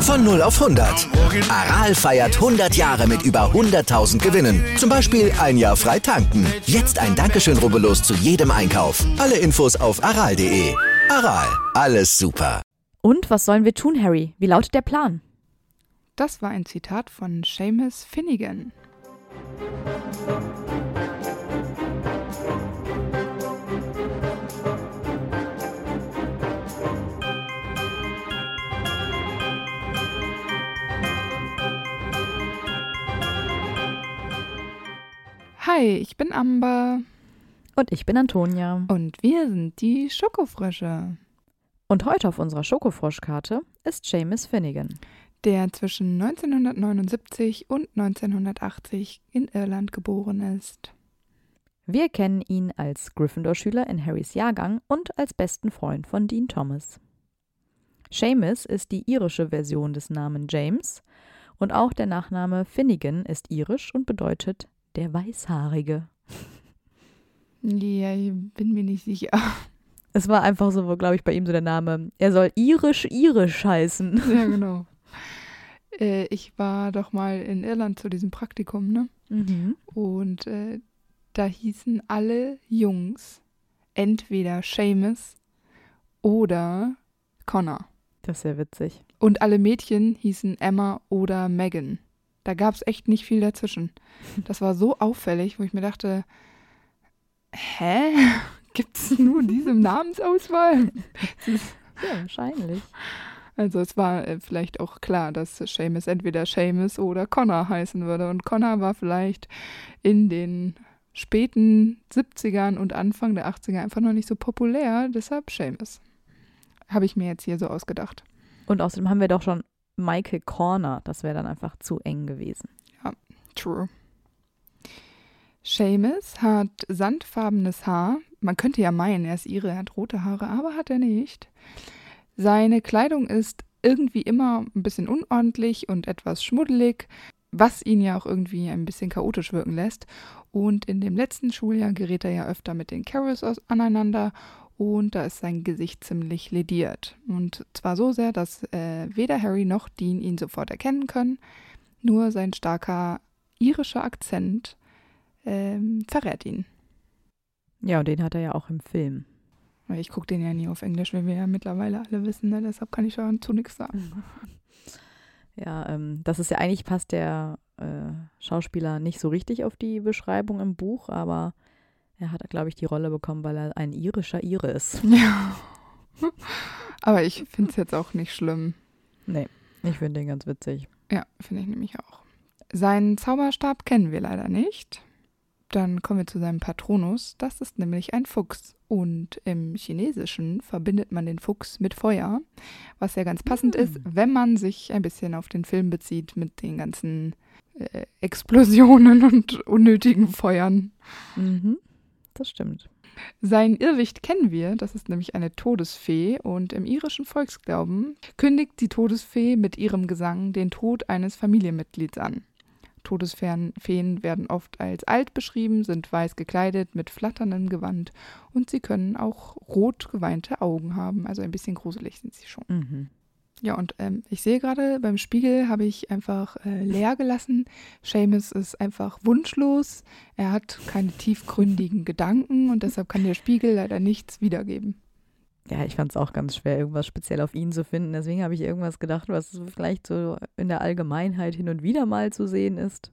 Von 0 auf 100. Aral feiert 100 Jahre mit über 100.000 Gewinnen. Zum Beispiel ein Jahr frei tanken. Jetzt ein Dankeschön, rubbellos zu jedem Einkauf. Alle Infos auf aral.de. Aral, alles super. Und was sollen wir tun, Harry? Wie lautet der Plan? Das war ein Zitat von Seamus Finnegan. Hi, ich bin Amber Und ich bin Antonia. und wir sind die Schokofrösche, Und heute auf unserer Schokofroschkarte ist Seamus Finnegan. der zwischen 1979 und 1980 in Irland geboren ist. Wir kennen ihn als Gryffindor-Schüler in Harrys Jahrgang und als besten Freund von Dean Thomas. Seamus ist die irische Version des Namen James und auch der Nachname Finnegan ist irisch und bedeutet der Weißhaarige. Ja, ich bin mir nicht sicher. Es war einfach so, glaube ich, bei ihm so der Name. Er soll irisch-irisch heißen. Ja, genau. äh, ich war doch mal in Irland zu diesem Praktikum, ne? Mhm. Und äh, da hießen alle Jungs entweder Seamus oder Connor. Das ist ja witzig. Und alle Mädchen hießen Emma oder Megan. Da gab es echt nicht viel dazwischen. Das war so auffällig, wo ich mir dachte, hä? Gibt es nur diese Namensauswahl? Ja, wahrscheinlich. Also es war äh, vielleicht auch klar, dass Seamus entweder Seamus oder Connor heißen würde. Und Connor war vielleicht in den späten 70ern und Anfang der 80er einfach noch nicht so populär, deshalb Seamus. Habe ich mir jetzt hier so ausgedacht. Und außerdem haben wir doch schon Michael Corner. Das wäre dann einfach zu eng gewesen. True. Seamus hat sandfarbenes Haar. Man könnte ja meinen, er ist ihre, er hat rote Haare, aber hat er nicht. Seine Kleidung ist irgendwie immer ein bisschen unordentlich und etwas schmuddelig, was ihn ja auch irgendwie ein bisschen chaotisch wirken lässt. Und in dem letzten Schuljahr gerät er ja öfter mit den Carols aneinander und da ist sein Gesicht ziemlich lediert. Und zwar so sehr, dass äh, weder Harry noch Dean ihn sofort erkennen können. Nur sein starker irischer Akzent ähm, verrät ihn. Ja, und den hat er ja auch im Film. Ich gucke den ja nie auf Englisch, wie wir ja mittlerweile alle wissen, ne? deshalb kann ich dazu nichts sagen. Ja, ähm, das ist ja eigentlich passt der äh, Schauspieler nicht so richtig auf die Beschreibung im Buch, aber er hat, glaube ich, die Rolle bekommen, weil er ein irischer Ire ist. Ja. Aber ich finde es jetzt auch nicht schlimm. Nee, ich finde den ganz witzig. Ja, finde ich nämlich auch. Seinen Zauberstab kennen wir leider nicht. Dann kommen wir zu seinem Patronus. Das ist nämlich ein Fuchs. Und im Chinesischen verbindet man den Fuchs mit Feuer, was ja ganz passend Hm. ist, wenn man sich ein bisschen auf den Film bezieht mit den ganzen äh, Explosionen und unnötigen Feuern. Mhm, das stimmt. Sein Irrwicht kennen wir, das ist nämlich eine Todesfee und im irischen Volksglauben kündigt die Todesfee mit ihrem Gesang den Tod eines Familienmitglieds an. Todesfeen Feen werden oft als alt beschrieben, sind weiß gekleidet mit flatterndem Gewand und sie können auch rot geweinte Augen haben, also ein bisschen gruselig sind sie schon. Mhm. Ja, und ähm, ich sehe gerade, beim Spiegel habe ich einfach äh, leer gelassen. Seamus ist einfach wunschlos. Er hat keine tiefgründigen Gedanken und deshalb kann der Spiegel leider nichts wiedergeben. Ja, ich fand es auch ganz schwer, irgendwas speziell auf ihn zu finden. Deswegen habe ich irgendwas gedacht, was vielleicht so in der Allgemeinheit hin und wieder mal zu sehen ist.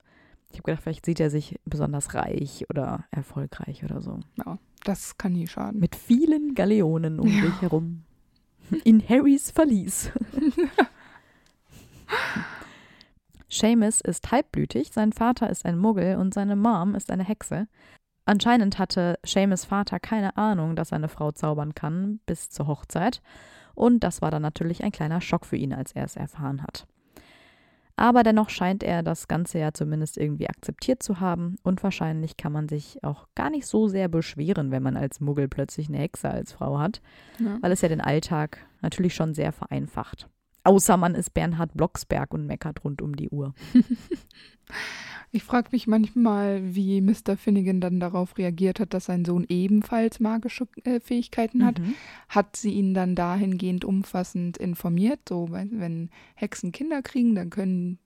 Ich habe gedacht, vielleicht sieht er sich besonders reich oder erfolgreich oder so. Ja, das kann nie schaden. Mit vielen Galeonen um Ja. sich herum. In Harrys Verlies. Seamus ist halbblütig, sein Vater ist ein Muggel und seine Mom ist eine Hexe. Anscheinend hatte Seamus Vater keine Ahnung, dass seine Frau zaubern kann, bis zur Hochzeit. Und das war dann natürlich ein kleiner Schock für ihn, als er es erfahren hat. Aber dennoch scheint er das Ganze ja zumindest irgendwie akzeptiert zu haben und wahrscheinlich kann man sich auch gar nicht so sehr beschweren, wenn man als Muggel plötzlich eine Hexe als Frau hat Ja. weil es ja den Alltag natürlich schon sehr vereinfacht. Außer man ist Bernhard Blocksberg und meckert rund um die Uhr. Ich frage mich manchmal, wie Mr. Finnegan dann darauf reagiert hat, dass sein Sohn ebenfalls magische äh, Fähigkeiten hat. Mhm. Hat sie ihn dann dahingehend umfassend informiert? So, wenn, Hexen Kinder kriegen, dann können,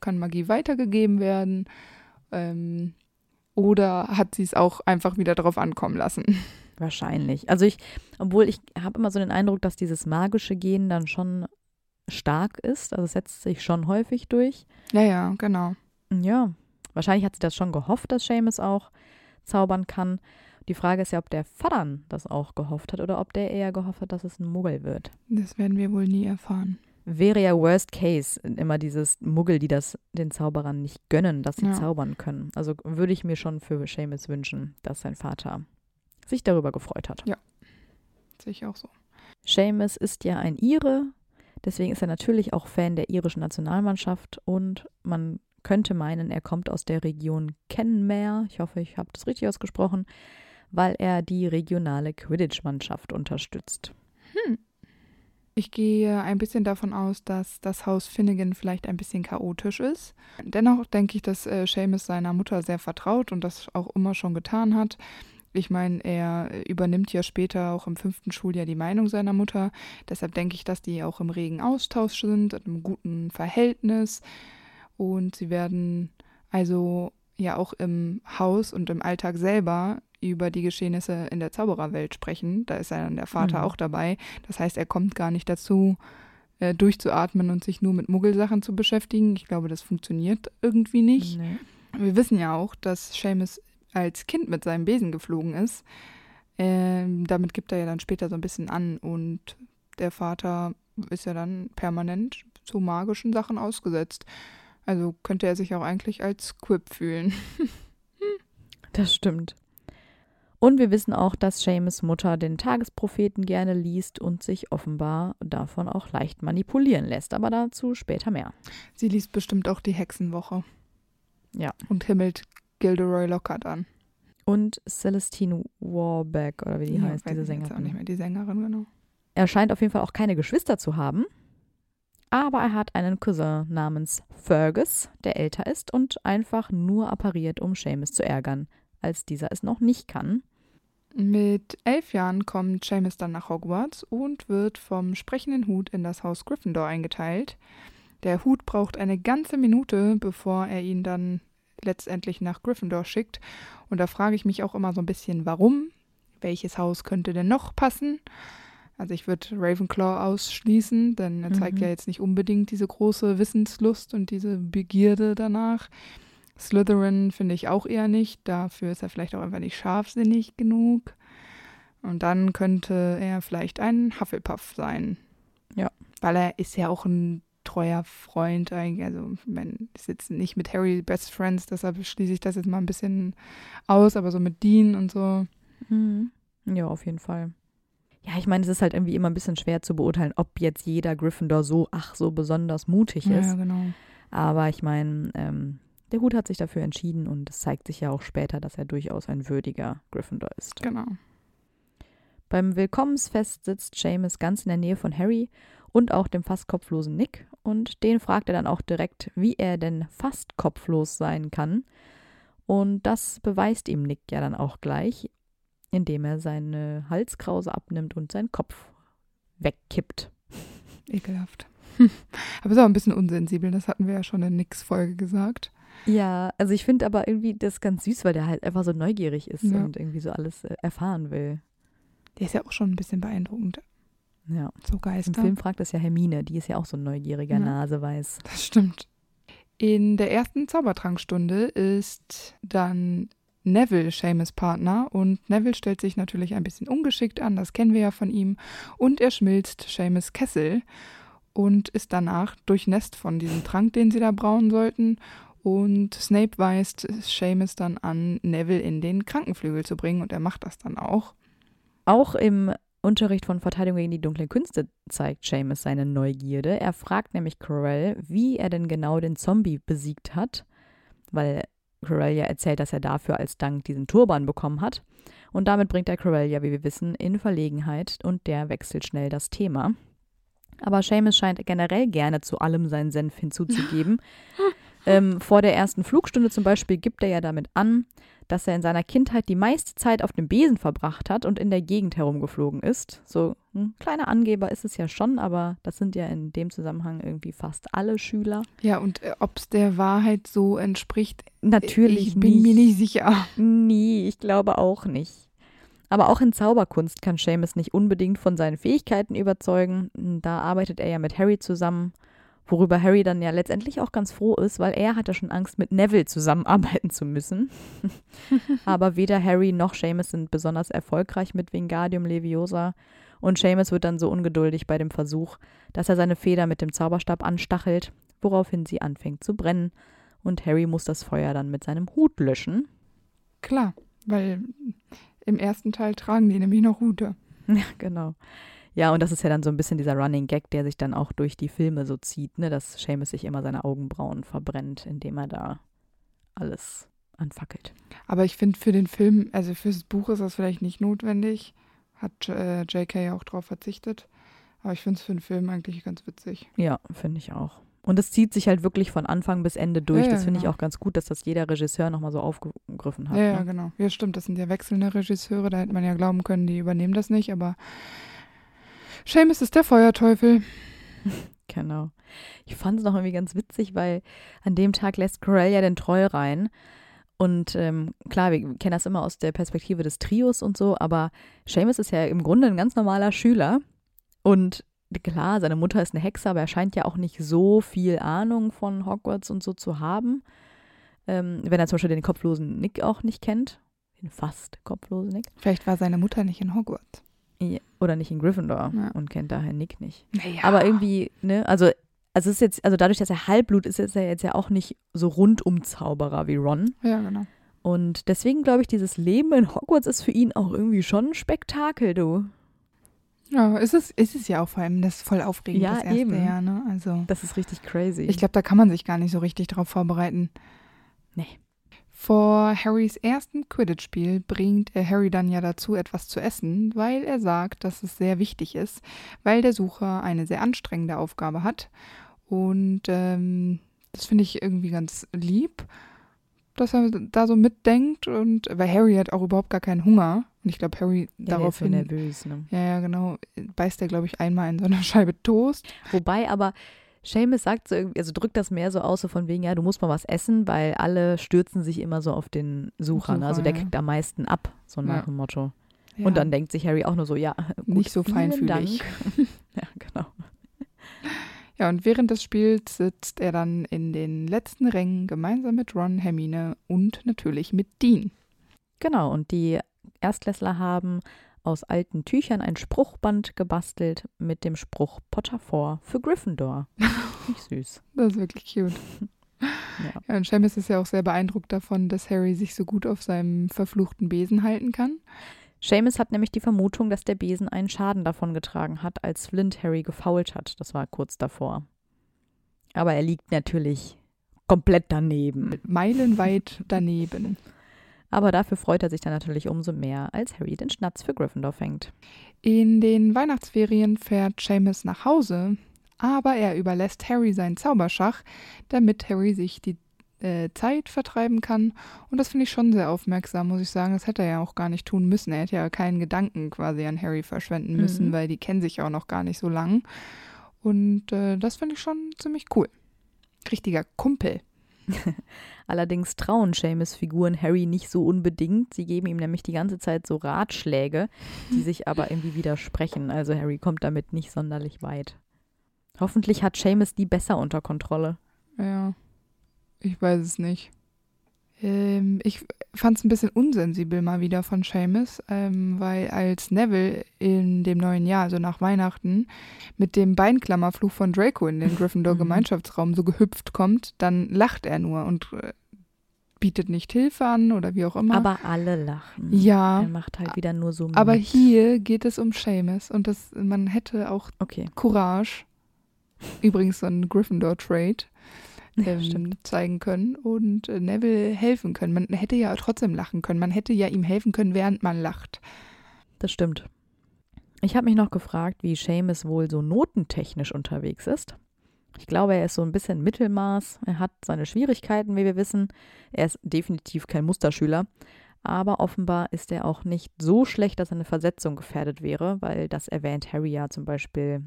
kann Magie weitergegeben werden. Ähm, oder hat sie es auch einfach wieder drauf ankommen lassen? Wahrscheinlich. Also ich, obwohl ich habe immer so den Eindruck, dass dieses magische Gen dann schon stark ist. Also es setzt sich schon häufig durch. Ja, ja, genau. Ja, wahrscheinlich hat sie das schon gehofft, dass Seamus auch zaubern kann. Die Frage ist ja, ob der Vater das auch gehofft hat oder ob der eher gehofft hat, dass es ein Muggel wird. Das werden wir wohl nie erfahren. Wäre ja Worst Case immer dieses Muggel, die das den Zauberern nicht gönnen, dass sie Ja. zaubern können. Also würde ich mir schon für Seamus wünschen, dass sein Vater sich darüber gefreut hat. Sehe ich auch so. Seamus ist ja ein Ire, deswegen ist er natürlich auch Fan der irischen Nationalmannschaft und man könnte meinen, er kommt aus der Region Kenmare, ich hoffe, ich habe das richtig ausgesprochen, weil er die regionale Quidditch-Mannschaft unterstützt. Ich gehe ein bisschen davon aus, dass das Haus Finnegan vielleicht ein bisschen chaotisch ist. Dennoch denke ich, dass äh, Seamus seiner Mutter sehr vertraut und das auch immer schon getan hat. Ich meine, er übernimmt ja später auch im fünften Schuljahr die Meinung seiner Mutter. Deshalb denke ich, dass die auch im regen Austausch sind, in einem guten Verhältnis. Und sie werden also ja auch im Haus und im Alltag selber über die Geschehnisse in der Zaubererwelt sprechen. Da ist ja dann der Vater Mhm. auch dabei. Das heißt, er kommt gar nicht dazu, äh, durchzuatmen und sich nur mit Muggelsachen zu beschäftigen. Ich glaube, das funktioniert irgendwie nicht. Nee. Wir wissen ja auch, dass Seamus als Kind mit seinem Besen geflogen ist. Ähm, damit gibt er ja dann später so ein bisschen an und der Vater ist ja dann permanent zu magischen Sachen ausgesetzt. Also könnte er sich auch eigentlich als Quip fühlen. Das stimmt. Und wir wissen auch, dass Seamus Mutter den Tagespropheten gerne liest und sich offenbar davon auch leicht manipulieren lässt. Aber dazu später mehr. Sie liest bestimmt auch die Hexenwoche. Ja. Und himmelt Gilderoy Lockhart an. Und Celestine Warbeck, oder wie die Ja, heißt, diese ich jetzt auch Sängerin. nicht mehr. Die Sängerin, genau. Er scheint auf jeden Fall auch keine Geschwister zu haben. Aber er hat einen Cousin namens Fergus, der älter ist und einfach nur appariert, um Seamus zu ärgern, als dieser es noch nicht kann. Mit elf Jahren kommt Seamus dann nach Hogwarts und wird vom sprechenden Hut in das Haus Gryffindor eingeteilt. Der Hut braucht eine ganze Minute, bevor er ihn dann letztendlich nach Gryffindor schickt. Und da frage ich mich auch immer so ein bisschen, warum? Welches Haus könnte denn noch passen? Also ich würde Ravenclaw ausschließen, denn er zeigt Mhm. ja jetzt nicht unbedingt diese große Wissenslust und diese Begierde danach. Slytherin finde ich auch eher nicht. Dafür ist er vielleicht auch einfach nicht scharfsinnig genug. Und dann könnte er vielleicht ein Hufflepuff sein. Ja. Weil er ist ja auch ein treuer Freund eigentlich. Also, ich meine, ist jetzt nicht mit Harry Best Friends, deshalb schließe ich das jetzt mal ein bisschen aus, aber so mit Dean und so. Mhm. Ja, auf jeden Fall. Ja, ich meine, es ist halt irgendwie immer ein bisschen schwer zu beurteilen, ob jetzt jeder Gryffindor so, ach, so besonders mutig ist. Ja, genau. Aber ich meine, ähm, der Hut hat sich dafür entschieden und es zeigt sich ja auch später, dass er durchaus ein würdiger Gryffindor ist. Genau. Beim Willkommensfest sitzt Seamus ganz in der Nähe von Harry und auch dem fast kopflosen Nick und den fragt er dann auch direkt, wie er denn fast kopflos sein kann. Und das beweist ihm Nick ja dann auch gleich, indem er seine Halskrause abnimmt und seinen Kopf wegkippt. Ekelhaft. aber ist auch ein bisschen unsensibel, das hatten wir ja schon in Nix Folge gesagt. Ja, also ich finde aber irgendwie das ganz süß, weil der halt einfach so neugierig ist Ja. und irgendwie so alles äh, erfahren will. Der ist ja auch schon ein bisschen beeindruckend. Ja. So Im Geister. Film fragt es ja Hermine, die ist ja auch so ein neugieriger Ja. Naseweiß. Das stimmt. In der ersten Zaubertrankstunde ist dann Neville Seamus Partner und Neville stellt sich natürlich ein bisschen ungeschickt an, das kennen wir ja von ihm, und er schmilzt Seamus Kessel und ist danach durchnässt von diesem Trank, den sie da brauen sollten. Und Snape weist Seamus dann an, Neville in den Krankenflügel zu bringen und er macht das dann auch. Auch im Unterricht von Verteidigung gegen die dunklen Künste zeigt Seamus seine Neugierde. Er fragt nämlich Quirrell, wie er denn genau den Zombie besiegt hat, weil Quirrell ja erzählt, dass er dafür als Dank diesen Turban bekommen hat. Und damit bringt er Quirrell ja, wie wir wissen, in Verlegenheit und der wechselt schnell das Thema. Aber Seamus scheint generell gerne zu allem seinen Senf hinzuzugeben. ähm, vor der ersten Flugstunde zum Beispiel gibt er ja damit an, dass er in seiner Kindheit die meiste Zeit auf dem Besen verbracht hat und in der Gegend herumgeflogen ist. So ein kleiner Angeber ist es ja schon, aber das sind ja in dem Zusammenhang irgendwie fast alle Schüler. Ja, und äh, ob es der Wahrheit so entspricht, Natürlich ich bin nicht. mir nicht sicher. Nee, ich glaube auch nicht. Aber auch in Zauberkunst kann Seamus nicht unbedingt von seinen Fähigkeiten überzeugen. Da arbeitet er ja mit Harry zusammen, worüber Harry dann ja letztendlich auch ganz froh ist, weil er hatte schon Angst, mit Neville zusammenarbeiten zu müssen. Aber weder Harry noch Seamus sind besonders erfolgreich mit Wingardium Leviosa. Und Seamus wird dann so ungeduldig bei dem Versuch, dass er seine Feder mit dem Zauberstab anstachelt, woraufhin sie anfängt zu brennen. Und Harry muss das Feuer dann mit seinem Hut löschen. Klar, weil im ersten Teil tragen die nämlich noch Hute. Ja, genau. Ja, und das ist ja dann so ein bisschen dieser Running Gag, der sich dann auch durch die Filme so zieht, ne, dass Seamus sich immer seine Augenbrauen verbrennt, indem er da alles anfackelt. Aber ich finde für den Film, also fürs Buch ist das vielleicht nicht notwendig. Hat äh, JK auch drauf verzichtet. Aber ich finde es für den Film eigentlich ganz witzig. Ja, finde ich auch. Und es zieht sich halt wirklich von Anfang bis Ende durch. Ja, ja, das finde ich genau. auch ganz gut, dass das jeder Regisseur nochmal so aufgegriffen hat. Ja, ja, ne? genau. Ja, stimmt, das sind ja wechselnde Regisseure. Da hätte man ja glauben können, die übernehmen das nicht. Aber Seamus ist der Feuerteufel. Genau. Ich fand es noch irgendwie ganz witzig, weil an dem Tag lässt Corell ja den Troll rein. Und ähm, klar, wir kennen das immer aus der Perspektive des Trios und so, aber Seamus ist ja im Grunde ein ganz normaler Schüler. Und klar, seine Mutter ist eine Hexe, aber er scheint ja auch nicht so viel Ahnung von Hogwarts und so zu haben. Ähm, wenn er zum Beispiel den kopflosen Nick auch nicht kennt. Den fast kopflosen Nick. Vielleicht war seine Mutter nicht in Hogwarts. Ja, Oder nicht in Gryffindor Ja. und kennt daher Nick nicht. Naja. Aber irgendwie, ne, also, also es ist jetzt, also dadurch, dass er Halbblut ist, ist er jetzt ja auch nicht so rundum Zauberer wie Ron. Ja, genau. Und deswegen glaube ich, dieses Leben in Hogwarts ist für ihn auch irgendwie schon ein Spektakel, du. Ja, ist es, ist es ja auch vor allem das voll aufregend, Ja, das erste eben. Jahr, ne? Also. Das ist richtig crazy. Ich glaube, da kann man sich gar nicht so richtig drauf vorbereiten. Nee. Vor Harrys ersten Quidditch-Spiel bringt er Harry dann ja dazu, etwas zu essen, weil er sagt, dass es sehr wichtig ist, weil der Sucher eine sehr anstrengende Aufgabe hat. Und ähm, das finde ich irgendwie ganz lieb, dass er da so mitdenkt. Und weil Harry hat auch überhaupt gar keinen Hunger. Und ich glaube, Harry ja, der ist so daraufhin. nervös, ne? Ja, ja, genau. Beißt er, glaube ich, einmal in so eine Scheibe Toast. Wobei aber Seamus sagt so irgendwie, also drückt das mehr so aus, so von wegen, ja, du musst mal was essen, weil alle stürzen sich immer so auf den Sucher. ne? Sucher, Also der ja. kriegt am meisten ab, so nach Ja. dem Motto. Ja. Und dann denkt sich Harry auch nur so, ja, gut, Nicht so feinfühlig. Ja, genau. Ja, und während des Spiels sitzt er dann in den letzten Rängen gemeinsam mit Ron, Hermine und natürlich mit Dean. Genau, und die Erstklässler haben aus alten Tüchern ein Spruchband gebastelt mit dem Spruch Potter vor für Gryffindor. Nicht süß. Das ist wirklich cute. Ja. Ja, und Seamus ist ja auch sehr beeindruckt davon, dass Harry sich so gut auf seinem verfluchten Besen halten kann. Seamus hat nämlich die Vermutung, dass der Besen einen Schaden davongetragen hat, als Flint Harry gefault hat. Das war kurz davor. Aber er liegt natürlich komplett daneben. Meilenweit daneben. Aber dafür freut er sich dann natürlich umso mehr, als Harry den Schnatz für Gryffindor fängt. In den Weihnachtsferien fährt Seamus nach Hause, aber er überlässt Harry seinen Zauberschach, damit Harry sich die äh, Zeit vertreiben kann. Und das finde ich schon sehr aufmerksam, muss ich sagen. Das hätte er ja auch gar nicht tun müssen. Er hätte ja keinen Gedanken quasi an Harry verschwenden müssen, Mhm. weil die kennen sich auch noch gar nicht so lang. Und äh, das finde ich schon ziemlich cool. Richtiger Kumpel. Allerdings trauen Seamus Figuren Harry nicht so unbedingt. Sie geben ihm nämlich die ganze Zeit so Ratschläge, die sich aber irgendwie widersprechen. Also Harry kommt damit nicht sonderlich weit. Hoffentlich hat Seamus die besser unter Kontrolle. Ja, ich weiß es nicht. Ähm, ich fand es ein bisschen unsensibel mal wieder von Seamus, ähm, weil als Neville in dem neuen Jahr, also nach Weihnachten, mit dem Beinklammerfluch von Draco in den Gryffindor-Gemeinschaftsraum so gehüpft kommt, dann lacht er nur und äh, bietet nicht Hilfe an oder wie auch immer. Aber alle lachen. ja, Er macht halt wieder nur so. aber mit. hier geht es um Seamus und das, man hätte auch Okay. Courage, übrigens so ein Gryffindor-Trade, Ja, ähm, zeigen können und äh, Neville helfen können. Man hätte ja trotzdem lachen können. Man hätte ja ihm helfen können, während man lacht. Das stimmt. Ich habe mich noch gefragt, wie Seamus wohl so notentechnisch unterwegs ist. Ich glaube, er ist so ein bisschen Mittelmaß. Er hat seine Schwierigkeiten, wie wir wissen. Er ist definitiv kein Musterschüler. Aber offenbar ist er auch nicht so schlecht, dass eine Versetzung gefährdet wäre, weil das erwähnt Harry ja zum Beispiel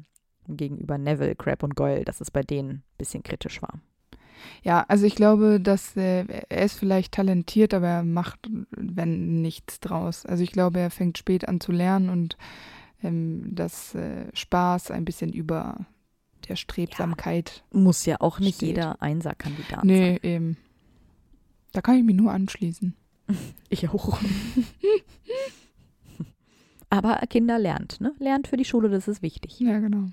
gegenüber Neville, Crab und Goyle, dass es bei denen ein bisschen kritisch war. Ja, also ich glaube, dass äh, er ist vielleicht talentiert, aber er macht, wenn nichts draus. Also ich glaube, er fängt spät an zu lernen und ähm, dass äh, Spaß ein bisschen über der Strebsamkeit. Ja, muss ja auch nicht steht. jeder Einser-Kandidat Nee, sein. eben. Da kann ich mich nur anschließen. Ich auch. Aber Kinder lernt, ne? Lernt für die Schule, das ist wichtig. Ja, genau.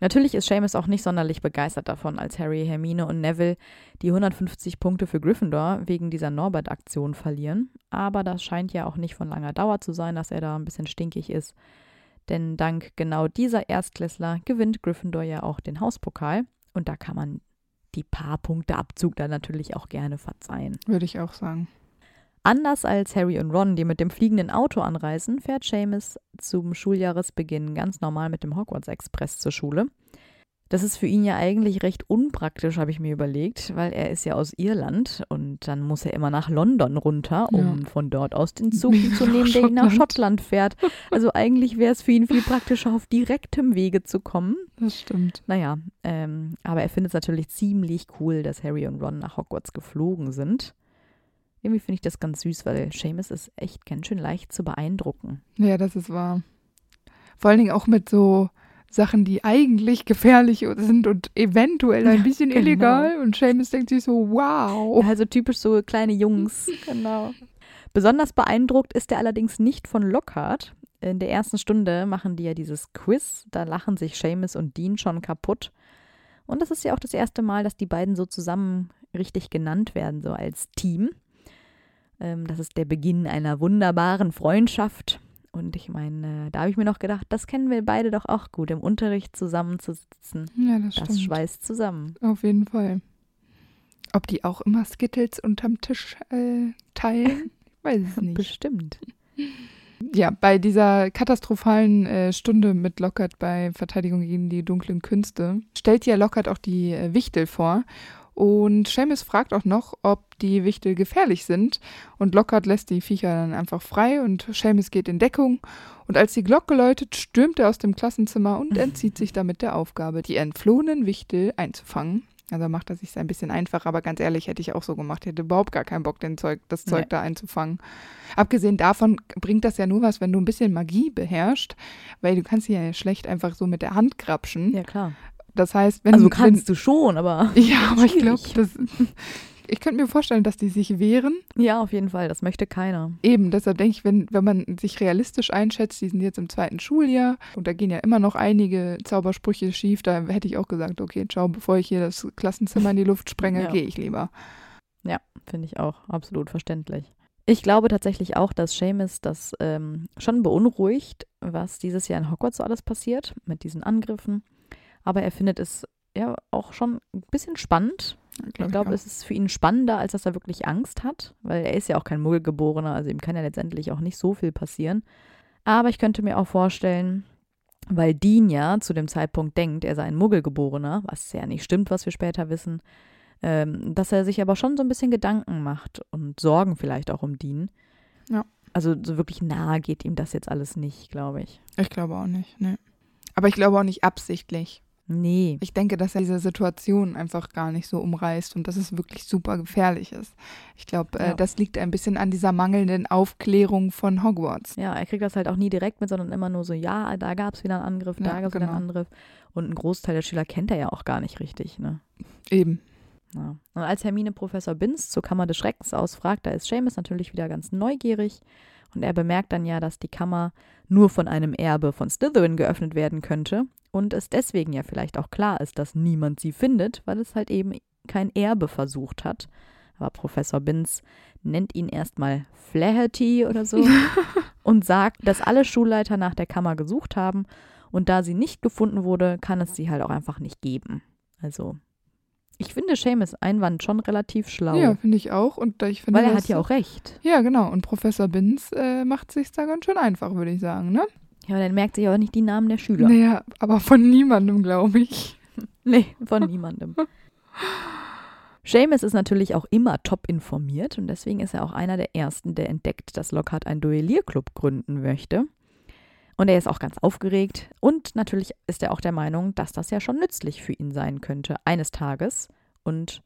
Natürlich ist Seamus auch nicht sonderlich begeistert davon, als Harry, Hermine und Neville die 150 Punkte für Gryffindor wegen dieser Norbert-Aktion verlieren. Aber das scheint ja auch nicht von langer Dauer zu sein, dass er da ein bisschen stinkig ist. Denn dank genau dieser Erstklässler gewinnt Gryffindor ja auch den Hauspokal. Und da kann man die paar Punkte Abzug dann natürlich auch gerne verzeihen. Würde ich auch sagen. Anders als Harry und Ron, die mit dem fliegenden Auto anreisen, fährt Seamus zum Schuljahresbeginn ganz normal mit dem Hogwarts Express zur Schule. Das ist für ihn ja eigentlich recht unpraktisch, habe ich mir überlegt, weil er ist ja aus Irland und dann muss er immer nach London runter, um Ja. von dort aus den Zug zu nehmen, der ihn nach Schottland. Schottland fährt. Also eigentlich wäre es für ihn viel praktischer, auf direktem Wege zu kommen. Das stimmt. Naja, ähm, aber er findet es natürlich ziemlich cool, dass Harry und Ron nach Hogwarts geflogen sind. Irgendwie finde ich das ganz süß, weil Seamus ist echt ganz schön leicht zu beeindrucken. Ja, das ist wahr. Vor allen Dingen auch mit so Sachen, die eigentlich gefährlich sind und eventuell ein bisschen genau. illegal. Und Seamus denkt sich so, wow. Also typisch so kleine Jungs. Genau. Besonders beeindruckt ist er allerdings nicht von Lockhart. In der ersten Stunde machen die ja dieses Quiz. Da lachen sich Seamus und Dean schon kaputt. Und das ist ja auch das erste Mal, dass die beiden so zusammen richtig genannt werden, so als Team. Ähm, das ist der Beginn einer wunderbaren Freundschaft. Und ich meine, da habe ich mir noch gedacht, das kennen wir beide doch auch gut, im Unterricht zusammenzusitzen. Ja, das Das stimmt. schweißt zusammen. Auf jeden Fall. Ob die auch immer Skittles unterm Tisch äh, teilen? Ich weiß es nicht. Bestimmt. Ja, bei dieser katastrophalen äh, Stunde mit Lockhart bei Verteidigung gegen die dunklen Künste stellt ja Lockhart auch die äh, Wichtel vor. Und Seamus fragt auch noch, ob die Wichtel gefährlich sind. Und Lockhart lässt die Viecher dann einfach frei und Seamus geht in Deckung. Und als die Glocke läutet, stürmt er aus dem Klassenzimmer und entzieht sich damit der Aufgabe, die entflohenen Wichtel einzufangen. Also macht er sich ein bisschen einfacher, aber ganz ehrlich, hätte ich auch so gemacht. Ich hätte überhaupt gar keinen Bock, den Zeug, das Zeug Nee. da einzufangen. Abgesehen davon bringt das ja nur was, wenn du ein bisschen Magie beherrschst, weil du kannst sie ja schlecht einfach so mit der Hand grapschen. Ja, klar. Das heißt, wenn Also wenn, kannst du schon, aber. ja, aber ich glaube. Ich könnte mir vorstellen, dass die sich wehren. Ja, auf jeden Fall. Das möchte keiner. Eben, deshalb denke ich, wenn, wenn man sich realistisch einschätzt, die sind jetzt im zweiten Schuljahr und da gehen ja immer noch einige Zaubersprüche schief, da hätte ich auch gesagt, okay, ciao, bevor ich hier das Klassenzimmer in die Luft sprenge, Ja. gehe ich lieber. Ja, finde ich auch absolut verständlich. Ich glaube tatsächlich auch, dass Seamus das ähm, schon beunruhigt, was dieses Jahr in Hogwarts so alles passiert mit diesen Angriffen. Aber er findet es ja auch schon ein bisschen spannend. Ich glaube, es ist für ihn spannender, als dass er wirklich Angst hat, weil er ist ja auch kein Muggelgeborener, also ihm kann ja letztendlich auch nicht so viel passieren. Aber ich könnte mir auch vorstellen, weil Dean ja zu dem Zeitpunkt denkt, er sei ein Muggelgeborener, was ja nicht stimmt, was wir später wissen, ähm, dass er sich aber schon so ein bisschen Gedanken macht und Sorgen vielleicht auch um Dean. Ja. Also so wirklich nahe geht ihm das jetzt alles nicht, glaube ich. Ich glaube auch nicht, ne. Aber ich glaube auch nicht absichtlich. Nee. Ich denke, dass er diese Situation einfach gar nicht so umreißt und dass es wirklich super gefährlich ist. Ich glaube, äh, Ja. das liegt ein bisschen an dieser mangelnden Aufklärung von Hogwarts. Ja, er kriegt das halt auch nie direkt mit, sondern immer nur so, ja, da gab es wieder einen Angriff, da Ja, gab es wieder genau. einen Angriff. Und einen Großteil der Schüler kennt er ja auch gar nicht richtig, ne? Eben. Ja. Und als Hermine Professor Binz zur Kammer des Schreckens ausfragt, da ist Seamus natürlich wieder ganz neugierig und er bemerkt dann ja, dass die Kammer nur von einem Erbe von Slytherin geöffnet werden könnte und es deswegen ja vielleicht auch klar ist, dass niemand sie findet, weil es halt eben kein Erbe versucht hat. Aber Professor Binz nennt ihn erstmal Flaherty oder so und sagt, dass alle Schulleiter nach der Kammer gesucht haben und da sie nicht gefunden wurde, kann es sie halt auch einfach nicht geben. Also Ich finde Seamus Einwand schon relativ schlau. Ja, finde ich auch. Und ich finde, weil er hat ja auch recht. Ja, genau. Und Professor Binz äh, macht sich da ganz schön einfach, würde ich sagen, ne? Ja, aber dann merkt sich auch nicht die Namen der Schüler. Naja, aber von niemandem, glaube ich. Nee, von niemandem. Seamus ist natürlich auch immer top informiert und deswegen ist er auch einer der ersten, der entdeckt, dass Lockhart einen Duellierclub gründen möchte. Und er ist auch ganz aufgeregt und natürlich ist er auch der Meinung, dass das ja schon nützlich für ihn sein könnte, eines Tages. Und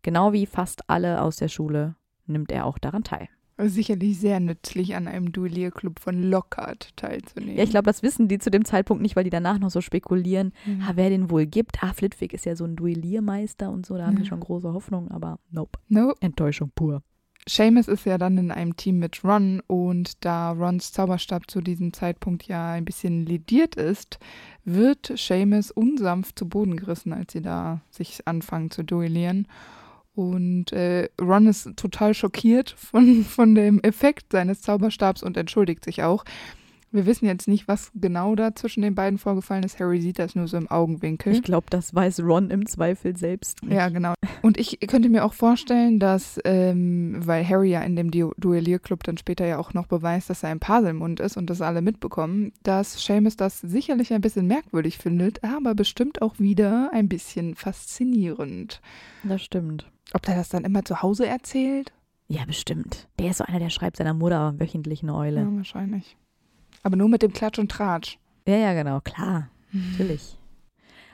genau wie fast alle aus der Schule nimmt er auch daran teil. Sicherlich sehr nützlich, an einem Duellierclub von Lockhart teilzunehmen. Ja, ich glaube, das wissen die zu dem Zeitpunkt nicht, weil die danach noch so spekulieren, Mhm. ah, wer den wohl gibt. Ah, Flitwick ist ja so ein Duelliermeister und so, da haben die schon große Hoffnung, aber nope. No. Enttäuschung pur. Seamus ist ja dann in einem Team mit Ron und da Rons Zauberstab zu diesem Zeitpunkt ja ein bisschen lediert ist, wird Seamus unsanft zu Boden gerissen, als sie da sich anfangen zu duellieren. Und äh, Ron ist total schockiert von, von dem Effekt seines Zauberstabs und entschuldigt sich auch. Wir wissen jetzt nicht, was genau da zwischen den beiden vorgefallen ist. Harry sieht das nur so im Augenwinkel. Ich glaube, das weiß Ron im Zweifel selbst nicht. Ja, genau. Und ich könnte mir auch vorstellen, dass, ähm, weil Harry ja in dem Du- Duellierclub dann später ja auch noch beweist, dass er ein Paselmund ist und das alle mitbekommen, dass Seamus das sicherlich ein bisschen merkwürdig findet, aber bestimmt auch wieder ein bisschen faszinierend. Das stimmt. Ob der das dann immer zu Hause erzählt? Ja, bestimmt. Der ist so einer, der schreibt seiner Mutter wöchentlich eine Eule. Ja, wahrscheinlich. Aber nur mit dem Klatsch und Tratsch. Ja, ja, genau, klar. Natürlich.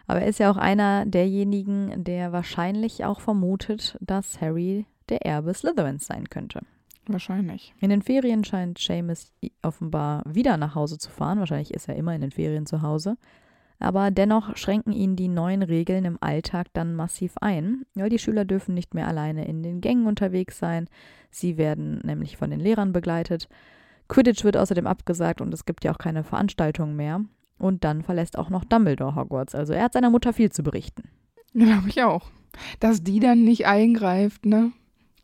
Aber er ist ja auch einer derjenigen, der wahrscheinlich auch vermutet, dass Harry der Erbe Slytherins sein könnte. Wahrscheinlich. In den Ferien scheint Seamus offenbar wieder nach Hause zu fahren. Wahrscheinlich ist er immer in den Ferien zu Hause. Aber dennoch schränken ihn die neuen Regeln im Alltag dann massiv ein, weil die Schüler dürfen nicht mehr alleine in den Gängen unterwegs sein. Sie werden nämlich von den Lehrern begleitet. Quidditch wird außerdem abgesagt und es gibt ja auch keine Veranstaltungen mehr. Und dann verlässt auch noch Dumbledore Hogwarts. Also er hat seiner Mutter viel zu berichten. Glaube ich auch. Dass die dann nicht eingreift, ne?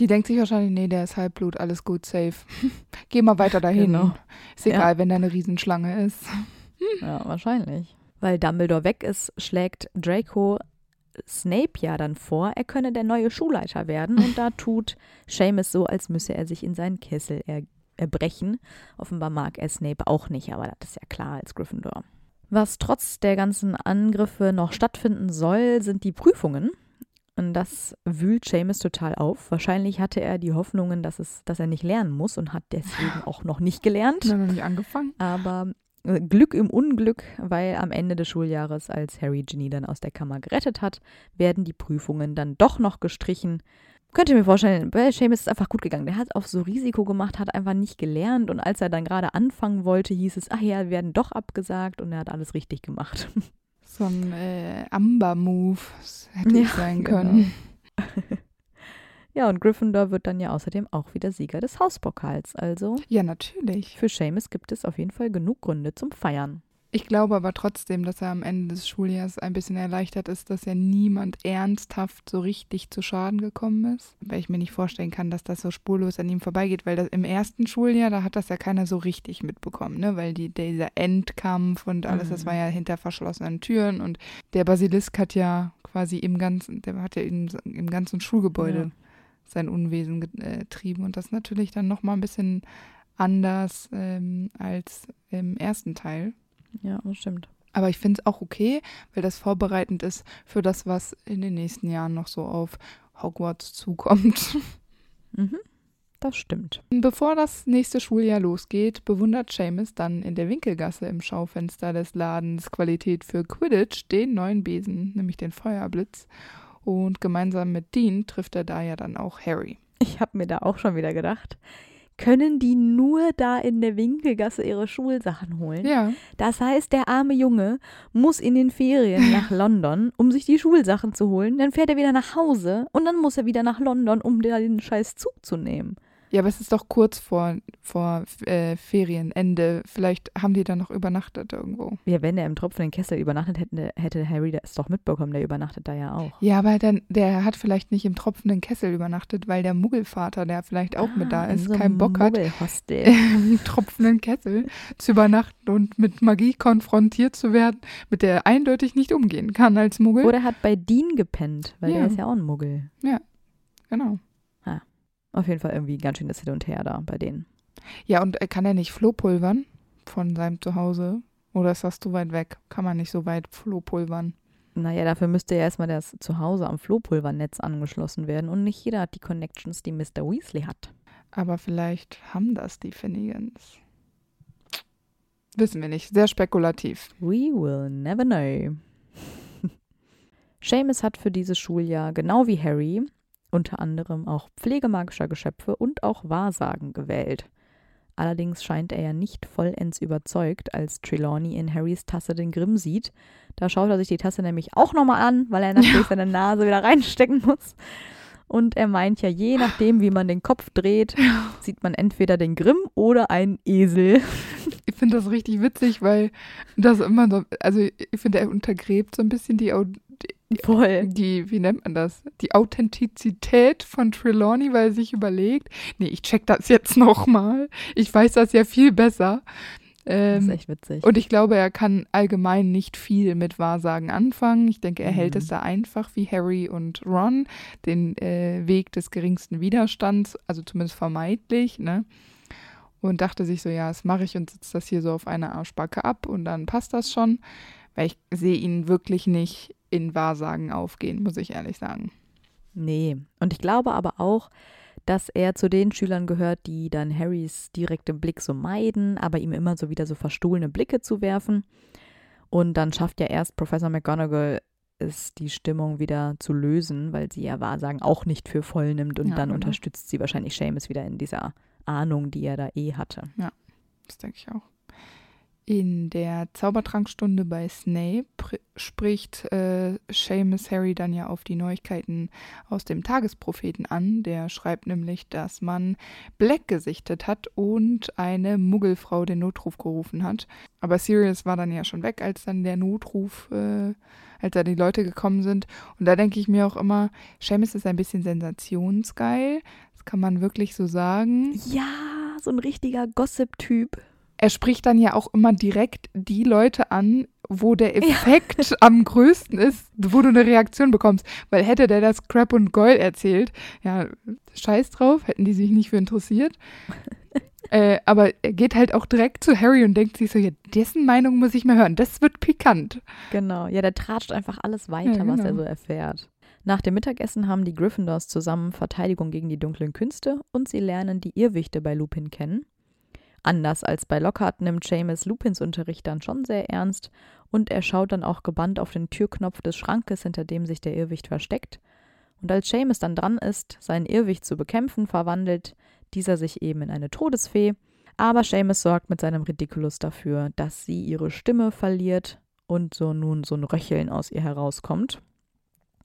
Die denkt sich wahrscheinlich, nee, der ist Halbblut, alles gut, safe. Geh mal weiter dahin. Genau. Ist egal, wenn da eine Riesenschlange ist. Ja, wahrscheinlich. Weil Dumbledore weg ist, schlägt Draco Snape ja dann vor, er könne der neue Schulleiter werden. Und da tut Seamus so, als müsse er sich in seinen Kessel er erbrechen. Offenbar mag er Snape auch nicht, aber das ist ja klar als Gryffindor. Was trotz der ganzen Angriffe noch stattfinden soll, sind die Prüfungen. Und das wühlt Seamus total auf. Wahrscheinlich hatte er die Hoffnungen, dass, es, dass er nicht lernen muss und hat deswegen auch noch nicht gelernt. Noch nicht angefangen. Aber Glück im Unglück, weil am Ende des Schuljahres, als Harry Ginny dann aus der Kammer gerettet hat, werden die Prüfungen dann doch noch gestrichen. Könnt ihr mir vorstellen, bei Seamus ist es einfach gut gegangen. Der hat auf so Risiko gemacht, hat einfach nicht gelernt und als er dann gerade anfangen wollte, hieß es, ach ja, wir werden doch abgesagt und er hat alles richtig gemacht. So ein äh, Amber-Move hätte Ja, es sein genau. ja, und Gryffindor wird dann ja außerdem auch wieder Sieger des Hauspokals. Also Ja, natürlich. für Seamus gibt es auf jeden Fall genug Gründe zum Feiern. Ich glaube aber trotzdem, dass er am Ende des Schuljahres ein bisschen erleichtert ist, dass ja niemand ernsthaft so richtig zu Schaden gekommen ist. Weil ich mir nicht vorstellen kann, dass das so spurlos an ihm vorbeigeht, weil das im ersten Schuljahr, da hat das ja keiner so richtig mitbekommen, ne? Weil die, dieser Endkampf und alles, das Mhm. war ja hinter verschlossenen Türen und der Basilisk hat ja quasi im ganzen, der hat ja im, im ganzen Schulgebäude Ja. Sein Unwesen getrieben und das natürlich dann nochmal ein bisschen anders ähm, als im ersten Teil. Ja, das stimmt. Aber ich finde es auch okay, weil das vorbereitend ist für das, was in den nächsten Jahren noch so auf Hogwarts zukommt. Mhm, das stimmt. Bevor das nächste Schuljahr losgeht, bewundert Seamus dann in der Winkelgasse im Schaufenster des Ladens Qualität für Quidditch den neuen Besen, nämlich den Feuerblitz. Und gemeinsam mit Dean trifft er da ja dann auch Harry. Ich habe mir da auch schon wieder gedacht, können die nur da in der Winkelgasse ihre Schulsachen holen? Ja, Das heißt, der arme Junge muss in den Ferien nach London, um sich die Schulsachen zu holen. Dann fährt er wieder nach Hause und dann muss er wieder nach London, um da den scheiß Zug zu nehmen. Ja, aber es ist doch kurz vor, vor äh, Ferienende. Vielleicht haben die dann noch übernachtet irgendwo. Ja, wenn er im tropfenden Kessel übernachtet hätte, hätte Harry das doch mitbekommen. Der übernachtet da ja auch. Ja, aber dann, der hat vielleicht nicht im tropfenden Kessel übernachtet, weil der Muggelvater, der vielleicht auch mit da Ah, ist, so keinen Bock hat, im tropfenden Kessel zu übernachten und mit Magie konfrontiert zu werden, mit der er eindeutig nicht umgehen kann als Muggel. Oder hat bei Dean gepennt, weil Ja. der ist ja auch ein Muggel. genau. Auf jeden Fall irgendwie ganz schön das Hin und Her da bei denen. Ja, und äh, kann er nicht Flohpulvern von seinem Zuhause? Oder ist das zu weit weg? Kann man nicht so weit Flohpulvern? Naja, dafür müsste ja erstmal das Zuhause am Flohpulvernetz angeschlossen werden und nicht jeder hat die Connections, die Mr. Weasley hat. Aber vielleicht haben das die Finnegans. Wissen wir nicht. Sehr spekulativ. We will never know. Seamus hat für dieses Schuljahr, genau wie Harry, unter anderem auch Pflegemagischer Geschöpfe und auch Wahrsagen gewählt. Allerdings scheint er ja nicht vollends überzeugt, als Trelawney in Harrys Tasse den Grimm sieht. Da schaut er sich die Tasse nämlich auch nochmal an, weil er natürlich seine Nase wieder reinstecken muss. Und er meint ja, je nachdem, wie man den Kopf dreht, sieht man entweder den Grimm oder einen Esel. Ich finde das richtig witzig, weil das immer so, also ich finde, er untergräbt so ein bisschen die, Voll. die, wie nennt man das? Die Authentizität von Trelawney, weil er sich überlegt, nee, ich check das jetzt nochmal. Ich weiß das ja viel besser. Das Ähm, ist echt witzig. Und ich glaube, er kann allgemein nicht viel mit Wahrsagen anfangen. Ich denke, er hält Mhm. es da einfach wie Harry und Ron, den äh, Weg des geringsten Widerstands, also zumindest vermeidlich, ne? Und dachte sich so, ja, das mache ich und sitze das hier so auf einer Arschbacke ab und dann passt das schon. Weil ich sehe ihn wirklich nicht in Wahrsagen aufgehen, muss ich ehrlich sagen. Nee. Und ich glaube aber auch, dass er zu den Schülern gehört, die dann Harrys direkten Blick so meiden, aber ihm immer so wieder so verstohlene Blicke zu werfen. Und dann schafft ja erst Professor McGonagall es, die Stimmung wieder zu lösen, weil sie ja Wahrsagen auch nicht für voll nimmt und Ja, dann genau. unterstützt sie wahrscheinlich Seamus wieder in dieser Ahnung, die er da eh hatte. Das denke ich auch. In der Zaubertrankstunde bei Snape pr- spricht äh, Seamus Harry dann ja auf die Neuigkeiten aus dem Tagespropheten an. Der schreibt nämlich, dass man Black gesichtet hat und eine Muggelfrau den Notruf gerufen hat. Aber Sirius war dann ja schon weg, als dann der Notruf, äh, als da die Leute gekommen sind. Und da denke ich mir auch immer, Seamus ist ein bisschen sensationsgeil. Das kann man wirklich so sagen. Ja, so ein richtiger Gossip-Typ. Er spricht dann ja auch immer direkt die Leute an, wo der Effekt am größten ist, wo du eine Reaktion bekommst. Weil hätte der das Crap und Goyle erzählt, ja, scheiß drauf, hätten die sich nicht für interessiert. äh, aber er geht halt auch direkt zu Harry und denkt sich so, ja, dessen Meinung muss ich mal hören. Das wird pikant. Genau, ja, der tratscht einfach alles weiter, Ja, was er genau. so erfährt. Nach dem Mittagessen haben die Gryffindors zusammen Verteidigung gegen die dunklen Künste und sie lernen die Irrwichte bei Lupin kennen. Anders als bei Lockhart nimmt Seamus Lupins Unterricht dann schon sehr ernst und er schaut dann auch gebannt auf den Türknopf des Schrankes, hinter dem sich der Irrwicht versteckt. Und als Seamus dann dran ist, seinen Irrwicht zu bekämpfen, verwandelt dieser sich eben in eine Todesfee. Aber Seamus sorgt mit seinem Ridiculous dafür, dass sie ihre Stimme verliert und so nun so ein Röcheln aus ihr herauskommt.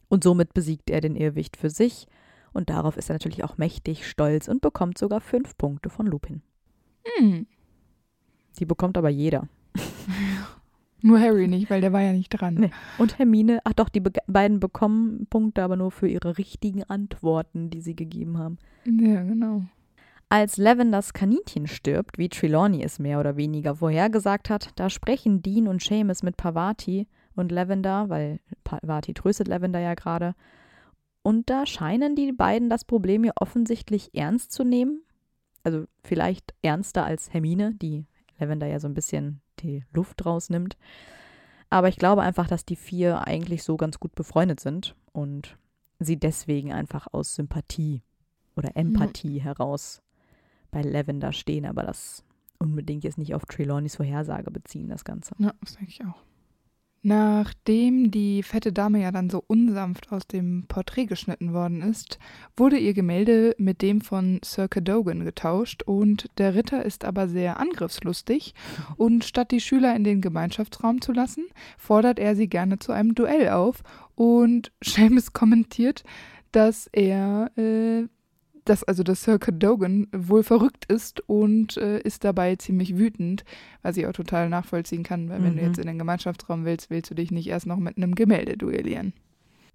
Und somit besiegt er den Irrwicht für sich und darauf ist er natürlich auch mächtig stolz und bekommt sogar fünf Punkte von Lupin. Hm. Die bekommt aber jeder. Nur Harry nicht, weil der war ja nicht dran. Nee. Und Hermine, ach doch, die be beiden bekommen Punkte, aber nur für ihre richtigen Antworten, die sie gegeben haben. Ja, genau. Als Lavenders Kaninchen stirbt, wie Trelawney es mehr oder weniger vorhergesagt hat, da sprechen Dean und Seamus mit Pavati und Lavender, weil Pavati tröstet Lavender ja gerade. Und da scheinen die beiden das Problem ja offensichtlich ernst zu nehmen. Also vielleicht ernster als Hermine, die Lavender ja so ein bisschen die Luft rausnimmt. Aber ich glaube einfach, dass die vier eigentlich so ganz gut befreundet sind und sie deswegen einfach aus Sympathie oder Empathie heraus bei Lavender stehen, aber das unbedingt jetzt nicht auf Trelawneys Vorhersage beziehen, das Ganze. Ja, das denke ich auch. Nachdem die fette Dame ja dann so unsanft aus dem Porträt geschnitten worden ist, wurde ihr Gemälde mit dem von Sir Cadogan getauscht und der Ritter ist aber sehr angriffslustig und statt die Schüler in den Gemeinschaftsraum zu lassen, fordert er sie gerne zu einem Duell auf und Seamus kommentiert, dass er äh, dass also das Sir Cadogan wohl verrückt ist und äh, ist dabei ziemlich wütend, was ich auch total nachvollziehen kann, weil mhm. wenn du jetzt mhm. in den Gemeinschaftsraum willst, willst du dich nicht erst noch mit einem Gemälde duellieren.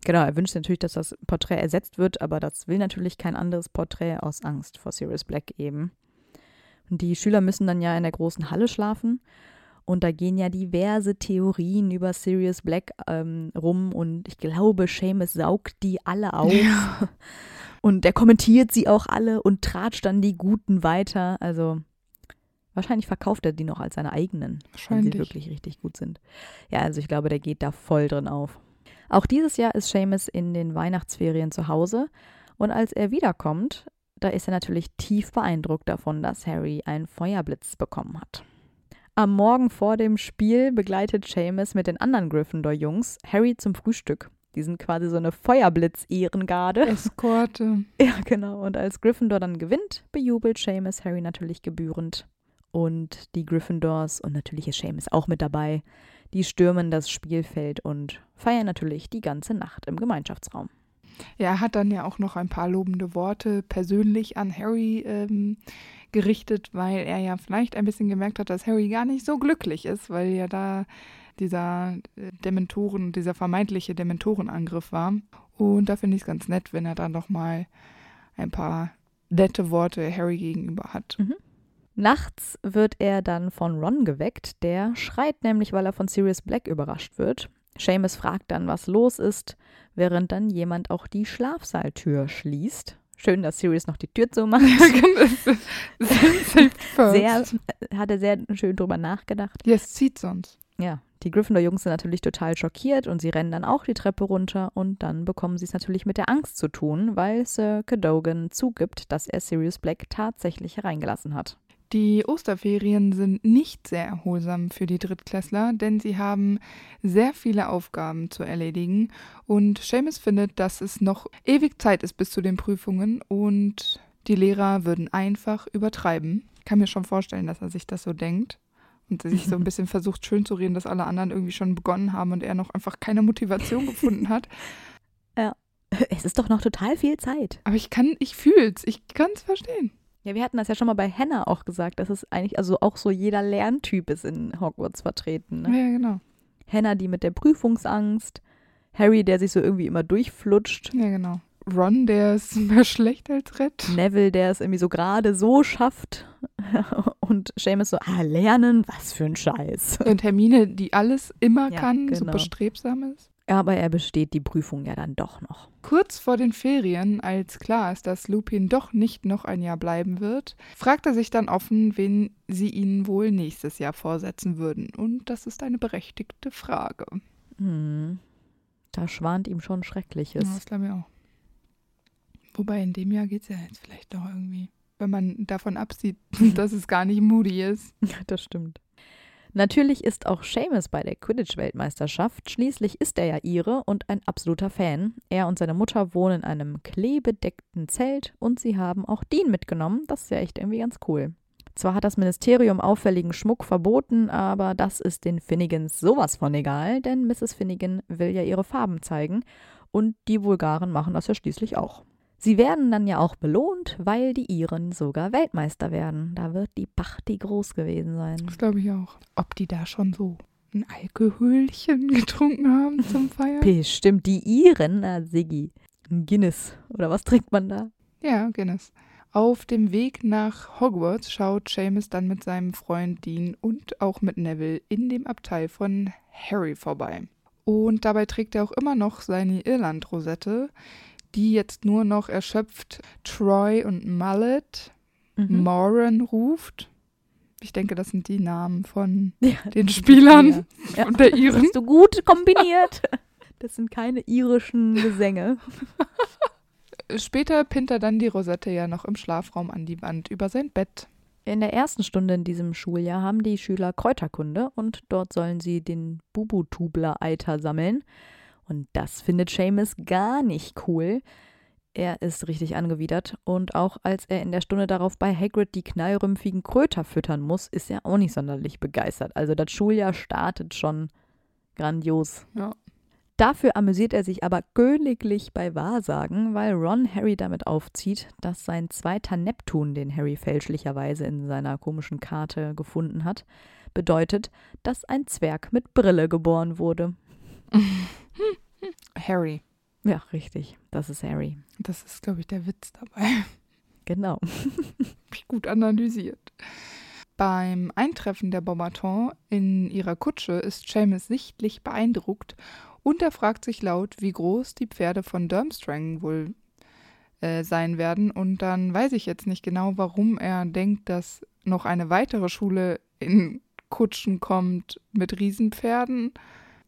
Genau, er wünscht natürlich, dass das Porträt ersetzt wird, aber das will natürlich kein anderes Porträt aus Angst vor Sirius Black eben. Und die Schüler müssen dann ja in der großen Halle schlafen und da gehen ja diverse Theorien über Sirius Black ähm, rum und ich glaube, Seamus saugt die alle auf. Ja. Und der kommentiert sie auch alle und tratscht dann die Guten weiter. Also wahrscheinlich verkauft er die noch als seine eigenen, wenn sie wirklich richtig gut sind. Ja, also ich glaube, der geht da voll drin auf. Auch dieses Jahr ist Seamus in den Weihnachtsferien zu Hause und als er wiederkommt, da ist er natürlich tief beeindruckt davon, dass Harry einen Feuerblitz bekommen hat. Am Morgen vor dem Spiel begleitet Seamus mit den anderen Gryffindor-Jungs Harry zum Frühstück. Die sind quasi so eine Feuerblitz-Ehrengarde. Eskorte. Ja, genau. Und als Gryffindor dann gewinnt, bejubelt Seamus Harry natürlich gebührend. Und die Gryffindors, und natürlich ist Seamus auch mit dabei, die stürmen das Spielfeld und feiern natürlich die ganze Nacht im Gemeinschaftsraum. Ja, er hat dann ja auch noch ein paar lobende Worte persönlich an Harry ähm, gerichtet, weil er ja vielleicht ein bisschen gemerkt hat, dass Harry gar nicht so glücklich ist, weil ja da dieser äh, Dementoren, dieser vermeintliche Dementorenangriff war. Und da finde ich es ganz nett, wenn er dann nochmal ein paar nette Worte Harry gegenüber hat. Mhm. Nachts wird er dann von Ron geweckt. Der schreit nämlich, weil er von Sirius Black überrascht wird. Seamus fragt dann, was los ist, während dann jemand auch die Schlafsaaltür schließt. Schön, dass Sirius noch die Tür zumacht. sehr, hat er sehr schön drüber nachgedacht. Ja, es zieht sonst. Ja, die Gryffindor-Jungs sind natürlich total schockiert und sie rennen dann auch die Treppe runter und dann bekommen sie es natürlich mit der Angst zu tun, weil Sir Cadogan zugibt, dass er Sirius Black tatsächlich hereingelassen hat. Die Osterferien sind nicht sehr erholsam für die Drittklässler, denn sie haben sehr viele Aufgaben zu erledigen und Seamus findet, dass es noch ewig Zeit ist bis zu den Prüfungen und die Lehrer würden einfach übertreiben. Ich kann mir schon vorstellen, dass er sich das so denkt und sich so ein bisschen versucht schön zu reden, dass alle anderen irgendwie schon begonnen haben und er noch einfach keine Motivation gefunden hat. Ja. Es ist doch noch total viel Zeit. Aber ich kann, ich fühl's, ich kann es verstehen. Ja, wir hatten das ja schon mal bei Hannah auch gesagt, dass es eigentlich, also auch so jeder Lerntyp ist in Hogwarts vertreten. Ne? Ja, genau. Hannah, die mit der Prüfungsangst, Harry, der sich so irgendwie immer durchflutscht. Ja, genau. Ron, der ist mehr schlecht als Red. Neville, der es irgendwie so gerade so schafft. Und Seamus so, ah, lernen, was für ein Scheiß. Und Hermine, die alles immer ja, kann, genau. so bestrebsam ist. Aber er besteht die Prüfung ja dann doch noch. Kurz vor den Ferien, als klar ist, dass Lupin doch nicht noch ein Jahr bleiben wird, fragt er sich dann offen, wen sie ihnen wohl nächstes Jahr vorsetzen würden. Und das ist eine berechtigte Frage. Hm. Da schwant ihm schon Schreckliches. Ja, das glaube ich auch. Wobei in dem Jahr geht es ja jetzt vielleicht noch irgendwie, wenn man davon absieht, dass es gar nicht Moody ist. Ja, das stimmt. Natürlich ist auch Seamus bei der Quidditch-Weltmeisterschaft. Schließlich ist er ja ihre und ein absoluter Fan. Er und seine Mutter wohnen in einem kleebedeckten Zelt und sie haben auch Dean mitgenommen. Das ist ja echt irgendwie ganz cool. Zwar hat das Ministerium auffälligen Schmuck verboten, aber das ist den Finnegans sowas von egal, denn Mrs. Finnegan will ja ihre Farben zeigen und die Vulgaren machen das ja schließlich auch. Sie werden dann ja auch belohnt, weil die Iren sogar Weltmeister werden. Da wird die Party groß gewesen sein. Das glaube ich auch. Ob die da schon so ein Alkoholchen getrunken haben zum Feiern? Bestimmt die Iren, na Siggi. Ein Guinness. Oder was trinkt man da? Ja, Guinness. Auf dem Weg nach Hogwarts schaut Seamus dann mit seinem Freund Dean und auch mit Neville in dem Abteil von Harry vorbei. Und dabei trägt er auch immer noch seine Irland-Rosette, die jetzt nur noch erschöpft Troy und Mullet, mhm. Moran ruft. Ich denke, das sind die Namen von ja, den Spielern ja. und der Iren. Hast du gut kombiniert. Das sind keine irischen Gesänge. Später pinnt er dann die Rosette ja noch im Schlafraum an die Wand über sein Bett. In der ersten Stunde in diesem Schuljahr haben die Schüler Kräuterkunde und dort sollen sie den Bubutubler-Eiter sammeln. Und das findet Seamus gar nicht cool. Er ist richtig angewidert und auch als er in der Stunde darauf bei Hagrid die knallrümpfigen Kröter füttern muss, ist er auch nicht sonderlich begeistert. Also das Schuljahr startet schon grandios. Ja. Dafür amüsiert er sich aber königlich bei Wahrsagen, weil Ron Harry damit aufzieht, dass sein zweiter Neptun, den Harry fälschlicherweise in seiner komischen Karte gefunden hat, bedeutet, dass ein Zwerg mit Brille geboren wurde. Harry. Ja, richtig. Das ist Harry. Das ist, glaube ich, der Witz dabei. Genau. Gut analysiert. Beim Eintreffen der Beaubaton in ihrer Kutsche ist Seamus sichtlich beeindruckt und er fragt sich laut, wie groß die Pferde von Durmstrang wohl äh, sein werden. Und dann weiß ich jetzt nicht genau, warum er denkt, dass noch eine weitere Schule in Kutschen kommt mit Riesenpferden.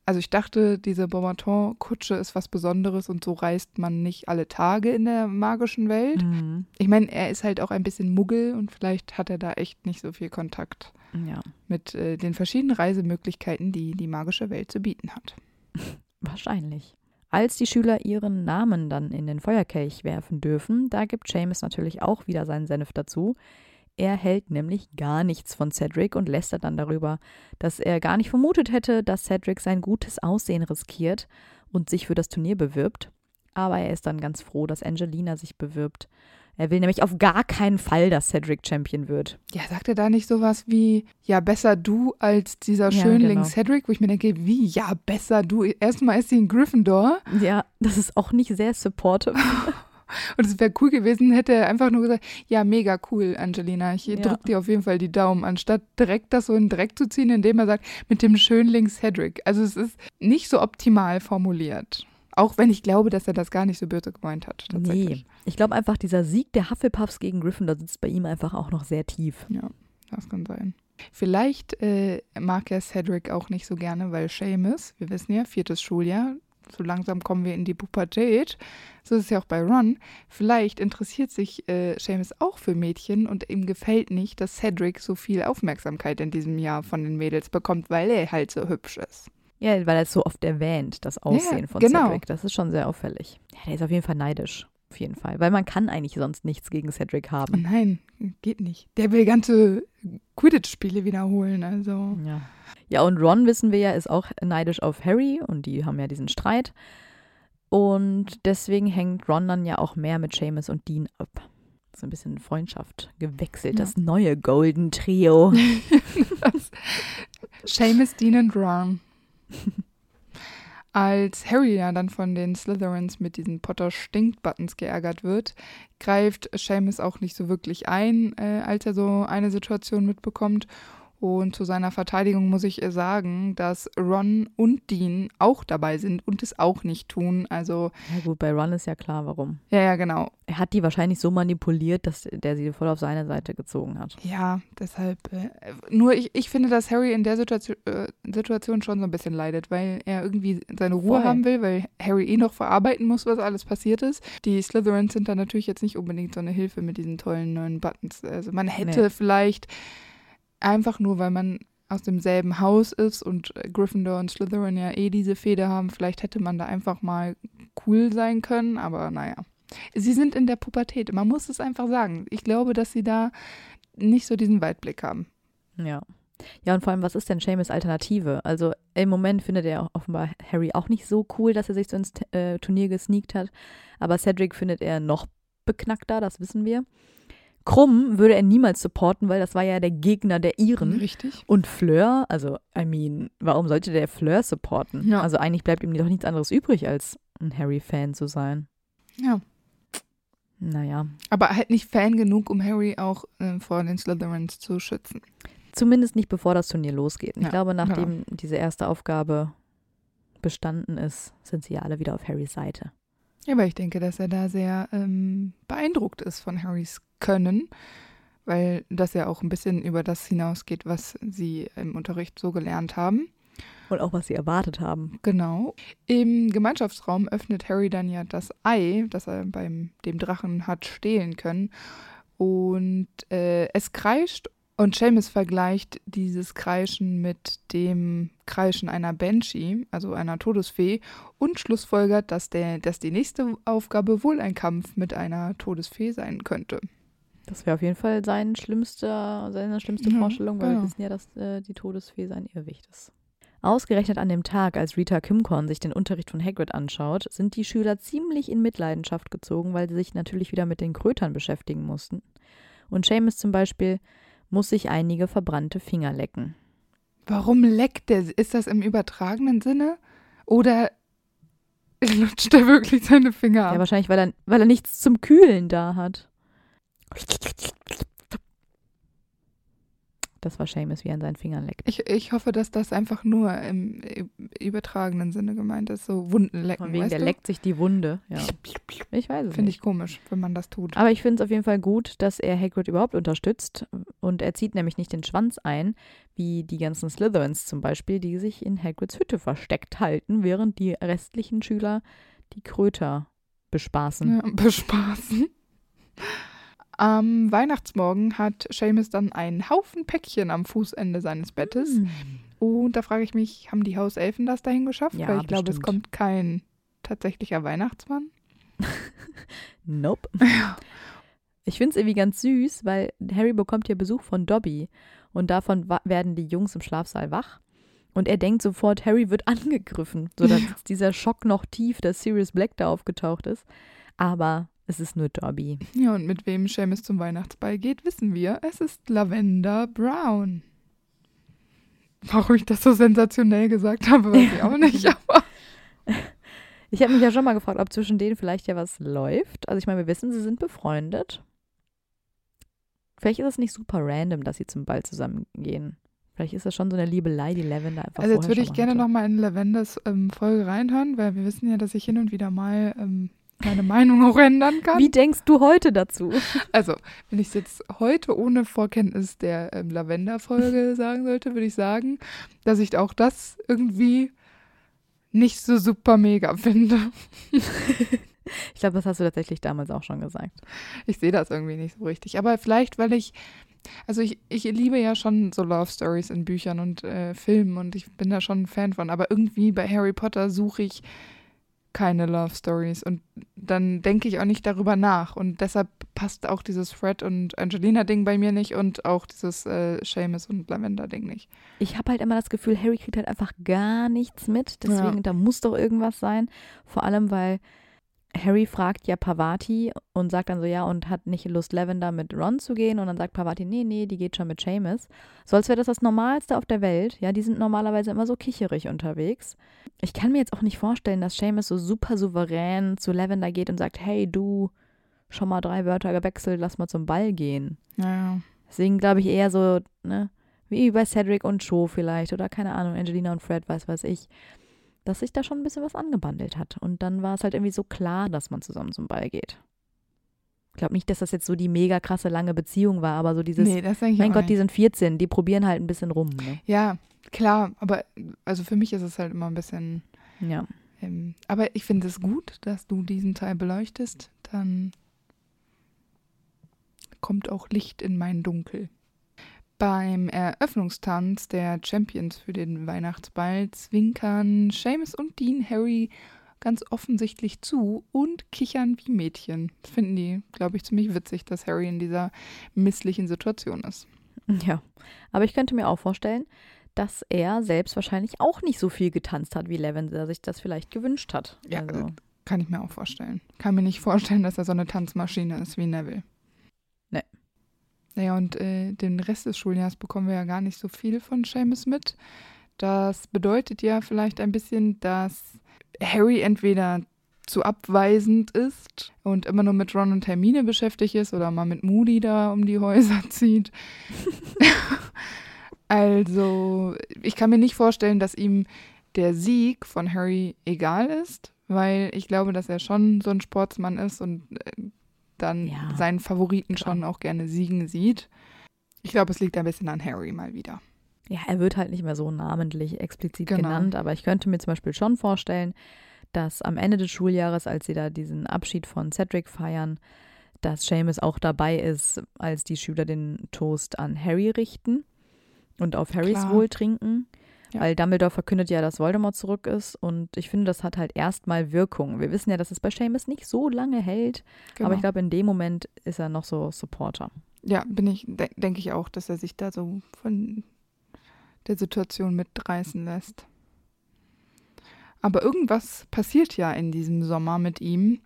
Also ich dachte, diese Beaubaton-Kutsche ist was Besonderes und so reist man nicht alle Tage in der magischen Welt. Mhm. Ich meine, er ist halt auch ein bisschen Muggel und vielleicht hat er da echt nicht so viel Kontakt Ja, mit äh, den verschiedenen Reisemöglichkeiten, die die magische Welt zu bieten hat. wahrscheinlich. Als die Schüler ihren Namen dann in den Feuerkelch werfen dürfen, da gibt Seamus natürlich auch wieder seinen Senf dazu. Er hält nämlich gar nichts von Cedric und lästert dann darüber, dass er gar nicht vermutet hätte, dass Cedric sein gutes Aussehen riskiert und sich für das Turnier bewirbt. Aber er ist dann ganz froh, dass Angelina sich bewirbt. Er will nämlich auf gar keinen Fall, dass Cedric Champion wird. Ja, sagt er da nicht sowas wie, ja, besser du als dieser Ja, Schönling genau. Cedric, wo ich mir denke, wie, ja, besser du. Erstmal ist sie in Gryffindor Ja, das ist auch nicht sehr supportive. und es wäre cool gewesen, hätte er einfach nur gesagt, ja, mega cool, Angelina, ich Ja. drück dir auf jeden Fall die Daumen, anstatt direkt das so in den Dreck zu ziehen, indem er sagt, mit dem Schönling Cedric. Also es ist nicht so optimal formuliert. Auch wenn ich glaube, dass er das gar nicht so böse gemeint hat. Nee, ich glaube einfach, dieser Sieg der Hufflepuffs gegen Gryffindor sitzt bei ihm einfach auch noch sehr tief. Ja, das kann sein. Vielleicht äh, mag er Cedric auch nicht so gerne, weil Seamus, wir wissen ja, viertes Schuljahr, so langsam kommen wir in die Pubertät. So ist es ja auch bei Ron. Vielleicht interessiert sich äh, Seamus auch für Mädchen und ihm gefällt nicht, dass Cedric so viel Aufmerksamkeit in diesem Jahr von den Mädels bekommt, weil er halt so hübsch ist. Ja, weil er es so oft erwähnt, das Aussehen von genau. Cedric. Das ist schon sehr auffällig. Ja, der ist auf jeden Fall neidisch. Auf jeden Fall. Weil man kann eigentlich sonst nichts gegen Cedric haben. nein, geht nicht. Der will ganze Quidditch-Spiele wiederholen, also. Ja. Ja, und Ron, wissen wir ja, ist auch neidisch auf Harry und die haben ja diesen Streit. Und deswegen hängt Ron dann ja auch mehr mit Seamus und Dean ab. So ein bisschen Freundschaft gewechselt. Ja. Das neue Golden Trio. Seamus, Dean und Ron. Als Harry ja dann von den Slytherins mit diesen Potter-Stinkt-Buttons geärgert wird, greift Seamus auch nicht so wirklich ein, äh, als er so eine Situation mitbekommt. Und zu seiner Verteidigung muss ich äh, sagen, dass Ron und Dean auch dabei sind und es auch nicht tun. Also, ja gut, bei Ron ist ja klar, warum. ja, ja, genau. Er hat die wahrscheinlich so manipuliert, dass der sie voll auf seine Seite gezogen hat. Ja, deshalb. Äh, nur ich, ich finde, dass Harry in der Situation, äh, Situation schon so ein bisschen leidet, weil er irgendwie seine Ruhe Voll. haben will, weil Harry eh noch verarbeiten muss, was alles passiert ist. Die Slytherins sind da natürlich jetzt nicht unbedingt so eine Hilfe mit diesen tollen neuen Buttons. Also man hätte Nee. vielleicht einfach nur, weil man aus demselben Haus ist und äh, Gryffindor und Slytherin ja eh diese Feder haben, vielleicht hätte man da einfach mal cool sein können, aber naja. Sie sind in der Pubertät, man muss es einfach sagen. Ich glaube, dass sie da nicht so diesen Weitblick haben. Ja. Ja, und vor allem, was ist denn Seamus Alternative? Also im Moment findet er offenbar Harry auch nicht so cool, dass er sich so ins äh, Turnier gesneakt hat. Aber Cedric findet er noch beknackter, das wissen wir. Krumm würde er niemals supporten, weil das war ja der Gegner der Iren. Richtig. Und Fleur, also, I mean, warum sollte der Fleur supporten? Ja. Also eigentlich bleibt ihm doch nichts anderes übrig, als ein Harry-Fan zu sein. Ja. Naja, Aber halt nicht Fan genug, um Harry auch äh, vor den Slytherins zu schützen. zumindest nicht bevor das Turnier losgeht. Ich Ja, glaube, nachdem diese erste Aufgabe bestanden ist, sind sie ja alle wieder auf Harrys Seite. Ja, aber ich denke, dass er da sehr ähm, beeindruckt ist von Harrys Können, weil das ja auch ein bisschen über das hinausgeht, was sie im Unterricht so gelernt haben. Und auch, was sie erwartet haben. Genau. Im Gemeinschaftsraum öffnet Harry dann ja das Ei, das er beim dem Drachen hat stehlen können. Und äh, es kreischt und Seamus vergleicht dieses Kreischen mit dem Kreischen einer Banshee, also einer Todesfee, und schlussfolgert, dass, der, dass die nächste Aufgabe wohl ein Kampf mit einer Todesfee sein könnte. Das wäre auf jeden Fall sein schlimmster, seine schlimmste Ja, Vorstellung, weil genau. wir wissen ja, dass äh, die Todesfee sein Irrwicht ist. Ausgerechnet an dem Tag, als Rita Kimcorn sich den Unterricht von Hagrid anschaut, sind die Schüler ziemlich in Mitleidenschaft gezogen, weil sie sich natürlich wieder mit den Krötern beschäftigen mussten. Und Seamus zum Beispiel muss sich einige verbrannte Finger lecken. Warum leckt der? Ist das im übertragenen Sinne? Oder lutscht er wirklich seine Finger ab? Ja, wahrscheinlich, weil er, weil er nichts zum Kühlen da hat. Das war Seamus, wie er an seinen Fingern leckt. Ich, ich hoffe, dass das einfach nur im übertragenen Sinne gemeint ist, so Wunden lecken. Von wegen, der du? leckt sich die Wunde. Ja. Ich weiß es Finde ich komisch, wenn man das tut. Aber ich finde es auf jeden Fall gut, dass er Hagrid überhaupt unterstützt. Und er zieht nämlich nicht den Schwanz ein, wie die ganzen Slytherins zum Beispiel, die sich in Hagrids Hütte versteckt halten, während die restlichen Schüler die Kröter bespaßen. Ja, bespaßen. Am Weihnachtsmorgen hat Seamus dann einen Haufen Päckchen am Fußende seines Bettes. Hm. Und da frage ich mich, haben die Hauselfen das dahin geschafft? Ja, Weil ich glaube, es kommt kein tatsächlicher Weihnachtsmann. Nope. Ich finde es irgendwie ganz süß, weil Harry bekommt hier Besuch von Dobby und davon werden die Jungs im Schlafsaal wach. Und er denkt sofort, Harry wird angegriffen, sodass Ja. dieser Schock noch tief, dass Sirius Black da aufgetaucht ist. Aber es ist nur Dobby. Ja, und mit wem Seamus zum Weihnachtsball geht, wissen wir. Es ist Lavender Brown. Warum ich das so sensationell gesagt habe, weiß ich auch nicht. Aber Ich habe mich ja schon mal gefragt, ob zwischen denen vielleicht ja was läuft. Also ich meine, wir wissen, sie sind befreundet. Vielleicht ist es nicht super random, dass sie zum Ball zusammengehen. Vielleicht ist das schon so eine Liebelei, die Lavender einfach also jetzt würde ich gerne nochmal in Lavenders ähm, Folge reinhören, weil wir wissen ja, dass ich hin und wieder mal ähm, meine Meinung auch ändern kann. Wie denkst du heute dazu? Also, wenn ich es jetzt heute ohne Vorkenntnis der ähm, Lavender-Folge sagen sollte, würde ich sagen, dass ich auch das irgendwie nicht so super mega finde. Ich glaube, das hast du tatsächlich damals auch schon gesagt. Ich sehe das irgendwie nicht so richtig. Aber vielleicht, weil ich, also ich, ich liebe ja schon so Love Stories in Büchern und äh, Filmen und ich bin da schon ein Fan von. Aber irgendwie bei Harry Potter suche ich keine Love Stories und dann denke ich auch nicht darüber nach. Und deshalb passt auch dieses Fred und Angelina-Ding bei mir nicht und auch dieses äh, Seamus und Lavender-Ding nicht. Ich habe halt immer das Gefühl, Harry kriegt halt einfach gar nichts mit. Deswegen, Ja. da muss doch irgendwas sein. Vor allem, weil Harry fragt ja Pavati und sagt dann so, ja, und hat nicht Lust, Lavender mit Ron zu gehen. Und dann sagt Pavati, nee, nee, die geht schon mit Seamus. So als wäre das das Normalste auf der Welt. Ja, die sind normalerweise immer so kicherig unterwegs. Ich kann mir jetzt auch nicht vorstellen, dass Seamus so super souverän zu Lavender geht und sagt, hey, du, schon mal drei Wörter gewechselt, lass mal zum Ball gehen. Naja. Deswegen glaube ich eher so, ne, wie bei Cedric und Joe vielleicht oder keine Ahnung, Angelina und Fred, weiß weiß ich, dass sich da schon ein bisschen was angebandelt hat. Und dann war es halt irgendwie so klar, dass man zusammen zum Ball geht. Ich glaube nicht, dass das jetzt so die mega krasse lange Beziehung war, aber so dieses, nee, das denke ich mein Gott, nicht. die sind 14, die probieren halt ein bisschen rum. Ne? Ja, klar, aber also für mich ist es halt immer ein bisschen. Ja. Ähm, aber ich finde es gut, dass du diesen Teil beleuchtest. Dann kommt auch Licht in mein Dunkel. Beim Eröffnungstanz der Champions für den Weihnachtsball zwinkern Seamus und Dean Harry ganz offensichtlich zu und kichern wie Mädchen. Das finden die, glaube ich, ziemlich witzig, dass Harry in dieser misslichen Situation ist. Ja. Aber ich könnte mir auch vorstellen, dass er selbst wahrscheinlich auch nicht so viel getanzt hat, wie Lavender sich das vielleicht gewünscht hat. Ja, also, Kann ich mir auch vorstellen. Kann mir nicht vorstellen, dass er so eine Tanzmaschine ist wie Neville. Naja, und äh, den Rest des Schuljahres bekommen wir ja gar nicht so viel von Seamus mit. Das bedeutet ja vielleicht ein bisschen, dass Harry entweder zu abweisend ist und immer nur mit Ron und Hermine beschäftigt ist oder mal mit Moody da um die Häuser zieht. also, ich kann mir nicht vorstellen, dass ihm der Sieg von Harry egal ist, weil ich glaube, dass er schon so ein Sportsmann ist und äh, dann Ja, seinen Favoriten schon auch gerne siegen sieht. Ich glaube, es liegt ein bisschen an Harry mal wieder. Ja, er wird halt nicht mehr so namentlich explizit Genau. genannt, aber ich könnte mir zum Beispiel schon vorstellen, dass am Ende des Schuljahres, als sie da diesen Abschied von Cedric feiern, dass Seamus auch dabei ist, als die Schüler den Toast an Harry richten und auf Harrys Klar. Wohl trinken. Ja. Weil Dumbledore verkündet ja, dass Voldemort zurück ist und ich finde, das hat halt erstmal Wirkung. Wir wissen ja, dass es bei Seamus nicht so lange hält, Genau. aber ich glaube, in dem Moment ist er noch so Supporter. ja, bin ich, de denke ich auch, dass er sich da so von der Situation mitreißen lässt. Aber irgendwas passiert ja in diesem Sommer mit ihm.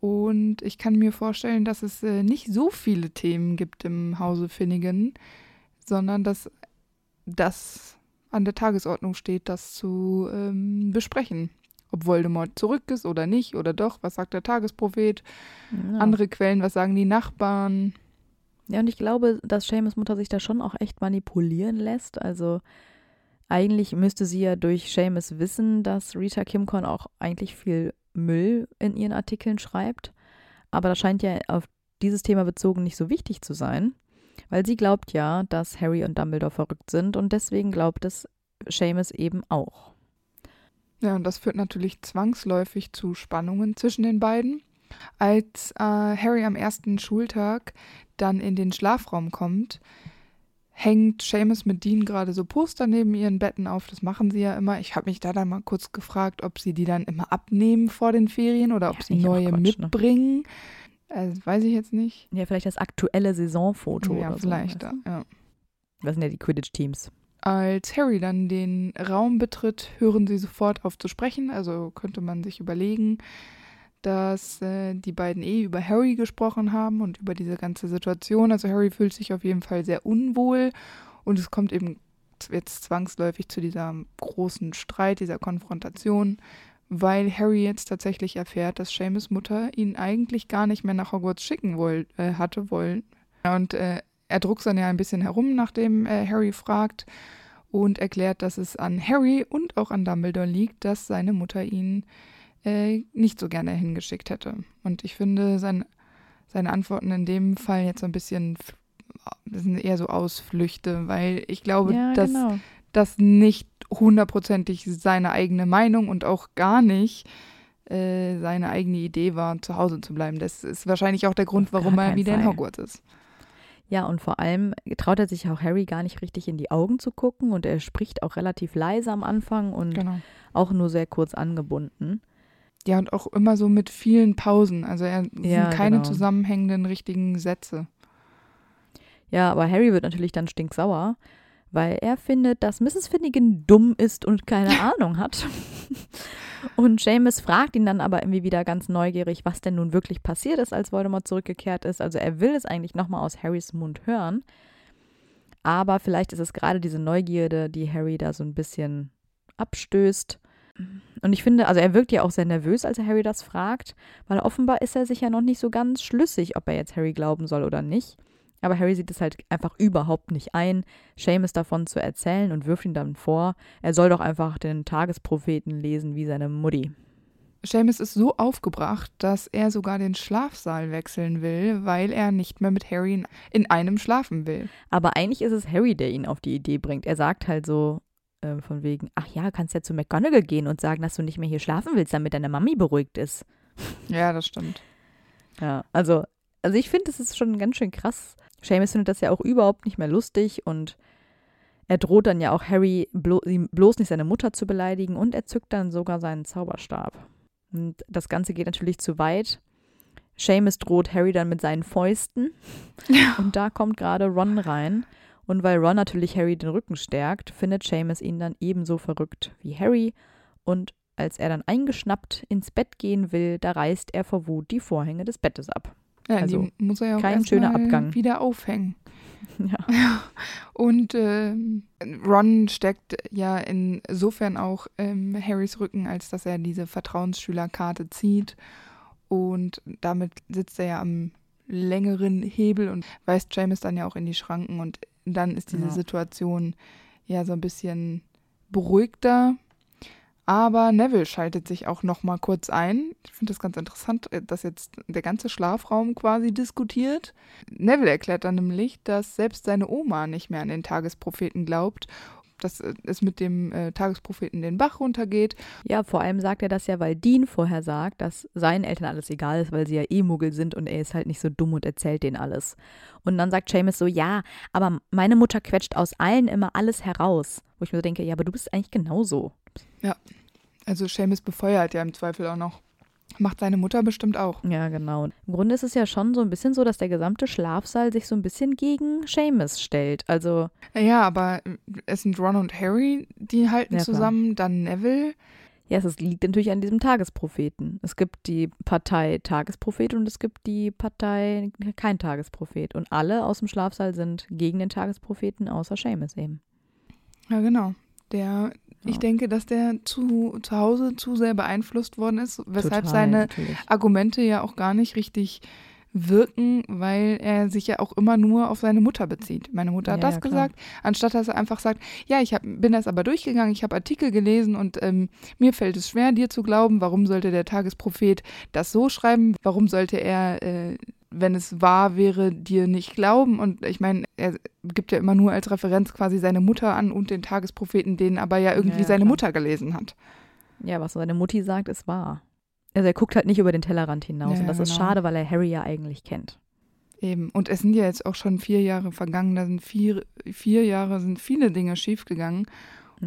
Und ich kann mir vorstellen, dass es äh, nicht so viele Themen gibt im Hause Finnegan, sondern dass das an der Tagesordnung steht, das zu ähm, besprechen. Ob Voldemort zurück ist oder nicht oder doch, was sagt der Tagesprophet? Ja. Andere Quellen, was sagen die Nachbarn? Ja, und ich glaube, dass Seamus Mutter sich da schon auch echt manipulieren lässt. Also eigentlich müsste sie ja durch Seamus wissen, dass Rita Kimcorn auch eigentlich viel Müll in ihren Artikeln schreibt. Aber das scheint ja auf dieses Thema bezogen nicht so wichtig zu sein, weil sie glaubt ja, dass Harry und Dumbledore verrückt sind und deswegen glaubt es Seamus eben auch. Ja, und das führt natürlich zwangsläufig zu Spannungen zwischen den beiden. Als äh, Harry am ersten Schultag dann in den Schlafraum kommt, hängt Seamus mit Dean gerade so Poster neben ihren Betten auf. Das machen sie ja immer. Ich habe mich da dann mal kurz gefragt, ob sie die dann immer abnehmen vor den Ferien oder ob Ja, sie neue Quatsch, ne? Also, weiß ich jetzt nicht. Ja, vielleicht das aktuelle Saisonfoto ja, oder vielleicht. so. ja. ja. Das sind ja die Quidditch-Teams. Als Harry dann den Raum betritt, hören sie sofort auf zu sprechen. Also könnte man sich überlegen, dass äh, die beiden eh über Harry gesprochen haben und über diese ganze Situation. Also Harry fühlt sich auf jeden Fall sehr unwohl und es kommt eben jetzt zwangsläufig zu dieser großen Streit, dieser Konfrontation, weil Harry jetzt tatsächlich erfährt, dass Seamus Mutter ihn eigentlich gar nicht mehr nach Hogwarts schicken woll äh, hatte wollen. Und äh, er druckst dann ja ein bisschen herum, nachdem äh, Harry fragt und erklärt, dass es an Harry und auch an Dumbledore liegt, dass seine Mutter ihn äh, nicht so gerne hingeschickt hätte. Und ich finde sein, seine Antworten in dem Fall jetzt so ein bisschen, das sind eher so Ausflüchte, weil ich glaube, Ja, dass genau. das nicht hundertprozentig seine eigene Meinung und auch gar nicht äh, seine eigene Idee war, zu Hause zu bleiben. Das ist wahrscheinlich auch der Grund, warum er wieder in Fall. Hogwarts ist. Ja, und vor allem traut er sich auch Harry gar nicht richtig in die Augen zu gucken und er spricht auch relativ leise am Anfang und Genau. auch nur sehr kurz angebunden. Ja, und auch immer so mit vielen Pausen. Also er Ja, sind keine genau. zusammenhängenden richtigen Sätze. Ja, aber Harry wird natürlich dann stinksauer, weil er findet, dass Mrs. Finnegan dumm ist und keine Ahnung hat. Und Seamus fragt ihn dann aber irgendwie wieder ganz neugierig, was denn nun wirklich passiert ist, als Voldemort zurückgekehrt ist. Also er will es eigentlich nochmal aus Harrys Mund hören. Aber vielleicht ist es gerade diese Neugierde, die Harry da so ein bisschen abstößt. Und ich finde, also er wirkt ja auch sehr nervös, als er Harry das fragt, weil offenbar ist er sich ja noch nicht so ganz schlüssig, ob er jetzt Harry glauben soll oder nicht. Aber Harry sieht es halt einfach überhaupt nicht ein, Seamus davon zu erzählen und wirft ihm dann vor, er soll doch einfach den Tagespropheten lesen wie seine Mutti. Seamus ist so aufgebracht, dass er sogar den Schlafsaal wechseln will, weil er nicht mehr mit Harry in, in einem schlafen will. Aber eigentlich ist es Harry, der ihn auf die Idee bringt. Er sagt halt so äh, von wegen, ach ja, kannst ja zu McGonagall gehen und sagen, dass du nicht mehr hier schlafen willst, damit deine Mami beruhigt ist. Ja, das stimmt. Ja, also, also ich finde, das ist schon ganz schön krass. Seamus findet das ja auch überhaupt nicht mehr lustig und er droht dann ja auch Harry, blo bloß nicht seine Mutter zu beleidigen und er zückt dann sogar seinen Zauberstab. Und das Ganze geht natürlich zu weit. Seamus droht Harry dann mit seinen Fäusten Ja. und da kommt gerade Ron rein. Und weil Ron natürlich Harry den Rücken stärkt, findet Seamus ihn dann ebenso verrückt wie Harry. Und als er dann eingeschnappt ins Bett gehen will, da reißt er vor Wut die Vorhänge des Bettes ab. Ja, Also, die muss er ja auch kein schöner Abgang. wieder aufhängen. Ja. Und ähm, Ron steckt ja insofern auch ähm, Harrys Rücken, als dass er diese Vertrauensschülerkarte zieht. Und damit sitzt er ja am längeren Hebel und weist James dann ja auch in die Schranken. Und dann ist diese Ja. Situation ja so ein bisschen beruhigter. Aber Neville schaltet sich auch noch mal kurz ein. Ich finde das ganz interessant, äh, dass jetzt der ganze Schlafraum quasi diskutiert. Neville erklärt dann nämlich, dass selbst seine Oma nicht mehr an den Tagespropheten glaubt, dass äh, es mit dem äh, Tagespropheten den Bach runtergeht. Ja, vor allem sagt er das ja, weil Dean vorher sagt, dass seinen Eltern alles egal ist, weil sie ja eh Muggel sind und er ist halt nicht so dumm und erzählt denen alles. Und dann sagt Seamus so, ja, aber meine Mutter quetscht aus allen immer alles heraus. Wo ich mir so denke, ja, aber du bist eigentlich genauso. Also Seamus befeuert ja im Zweifel auch noch. Macht seine Mutter bestimmt auch. Ja, genau. Im Grunde ist es ja schon so ein bisschen so, dass der gesamte Schlafsaal sich so ein bisschen gegen Seamus stellt. Also, Ja, aber es sind Ron und Harry, die halten Ja, zusammen, dann Neville. Ja, es liegt natürlich an diesem Tagespropheten. Es gibt die Partei Tagesprophet und es gibt die Partei kein Tagesprophet. Und alle aus dem Schlafsaal sind gegen den Tagespropheten, außer Seamus eben. Ja, genau. Der, ich Ja. denke, dass der zu, zu Hause zu sehr beeinflusst worden ist, weshalb Total, seine natürlich. Argumente ja auch gar nicht richtig wirken, weil er sich ja auch immer nur auf seine Mutter bezieht. Meine Mutter hat Ja, das ja, gesagt, anstatt dass er einfach sagt, ja, ich hab, bin das aber durchgegangen, ich habe Artikel gelesen und ähm, mir fällt es schwer, dir zu glauben. Warum sollte der Tagesprophet das so schreiben? Warum sollte er, äh, wenn es wahr wäre, dir nicht glauben? Und ich meine, er gibt ja immer nur als Referenz quasi seine Mutter an und den Tagespropheten, den aber ja irgendwie Ja, ja, seine klar. Mutter gelesen hat. Ja, was seine Mutti sagt, ist wahr. Also er guckt halt nicht über den Tellerrand hinaus. Ja, und das ist genau. schade, weil er Harry ja eigentlich kennt. Eben. Und es sind ja jetzt auch schon vier Jahre vergangen. Da sind vier, vier Jahre sind viele Dinge schiefgegangen.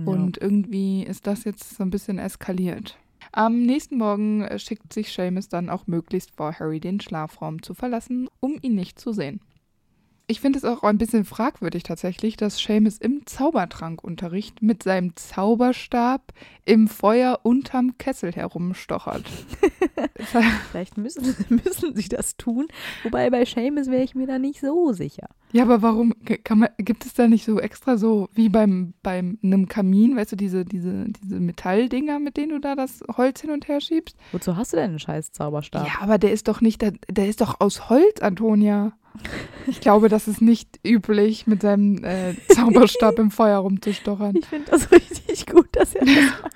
Und irgendwie ist das jetzt so ein bisschen eskaliert. Am nächsten Morgen äh, schickt sich Seamus dann auch möglichst vor, Harry den Schlafraum zu verlassen, um ihn nicht zu sehen. Ich finde es auch ein bisschen fragwürdig tatsächlich, dass Seamus im Zaubertrankunterricht mit seinem Zauberstab im Feuer unterm Kessel herumstochert. Vielleicht müssen, müssen sie das tun. Wobei bei Seamus wäre ich mir da nicht so sicher. Ja, aber warum man, gibt es da nicht so extra so wie beim, beim einem Kamin, weißt du, diese, diese, diese Metalldinger, mit denen du da das Holz hin und her schiebst? Wozu hast du denn einen scheiß Zauberstab? Ja, aber der ist doch nicht, der, der ist doch aus Holz, Antonia. Ich glaube, das ist nicht üblich, mit seinem äh, Zauberstab im Feuer rumzustochern. Ich finde das richtig gut, dass er das macht.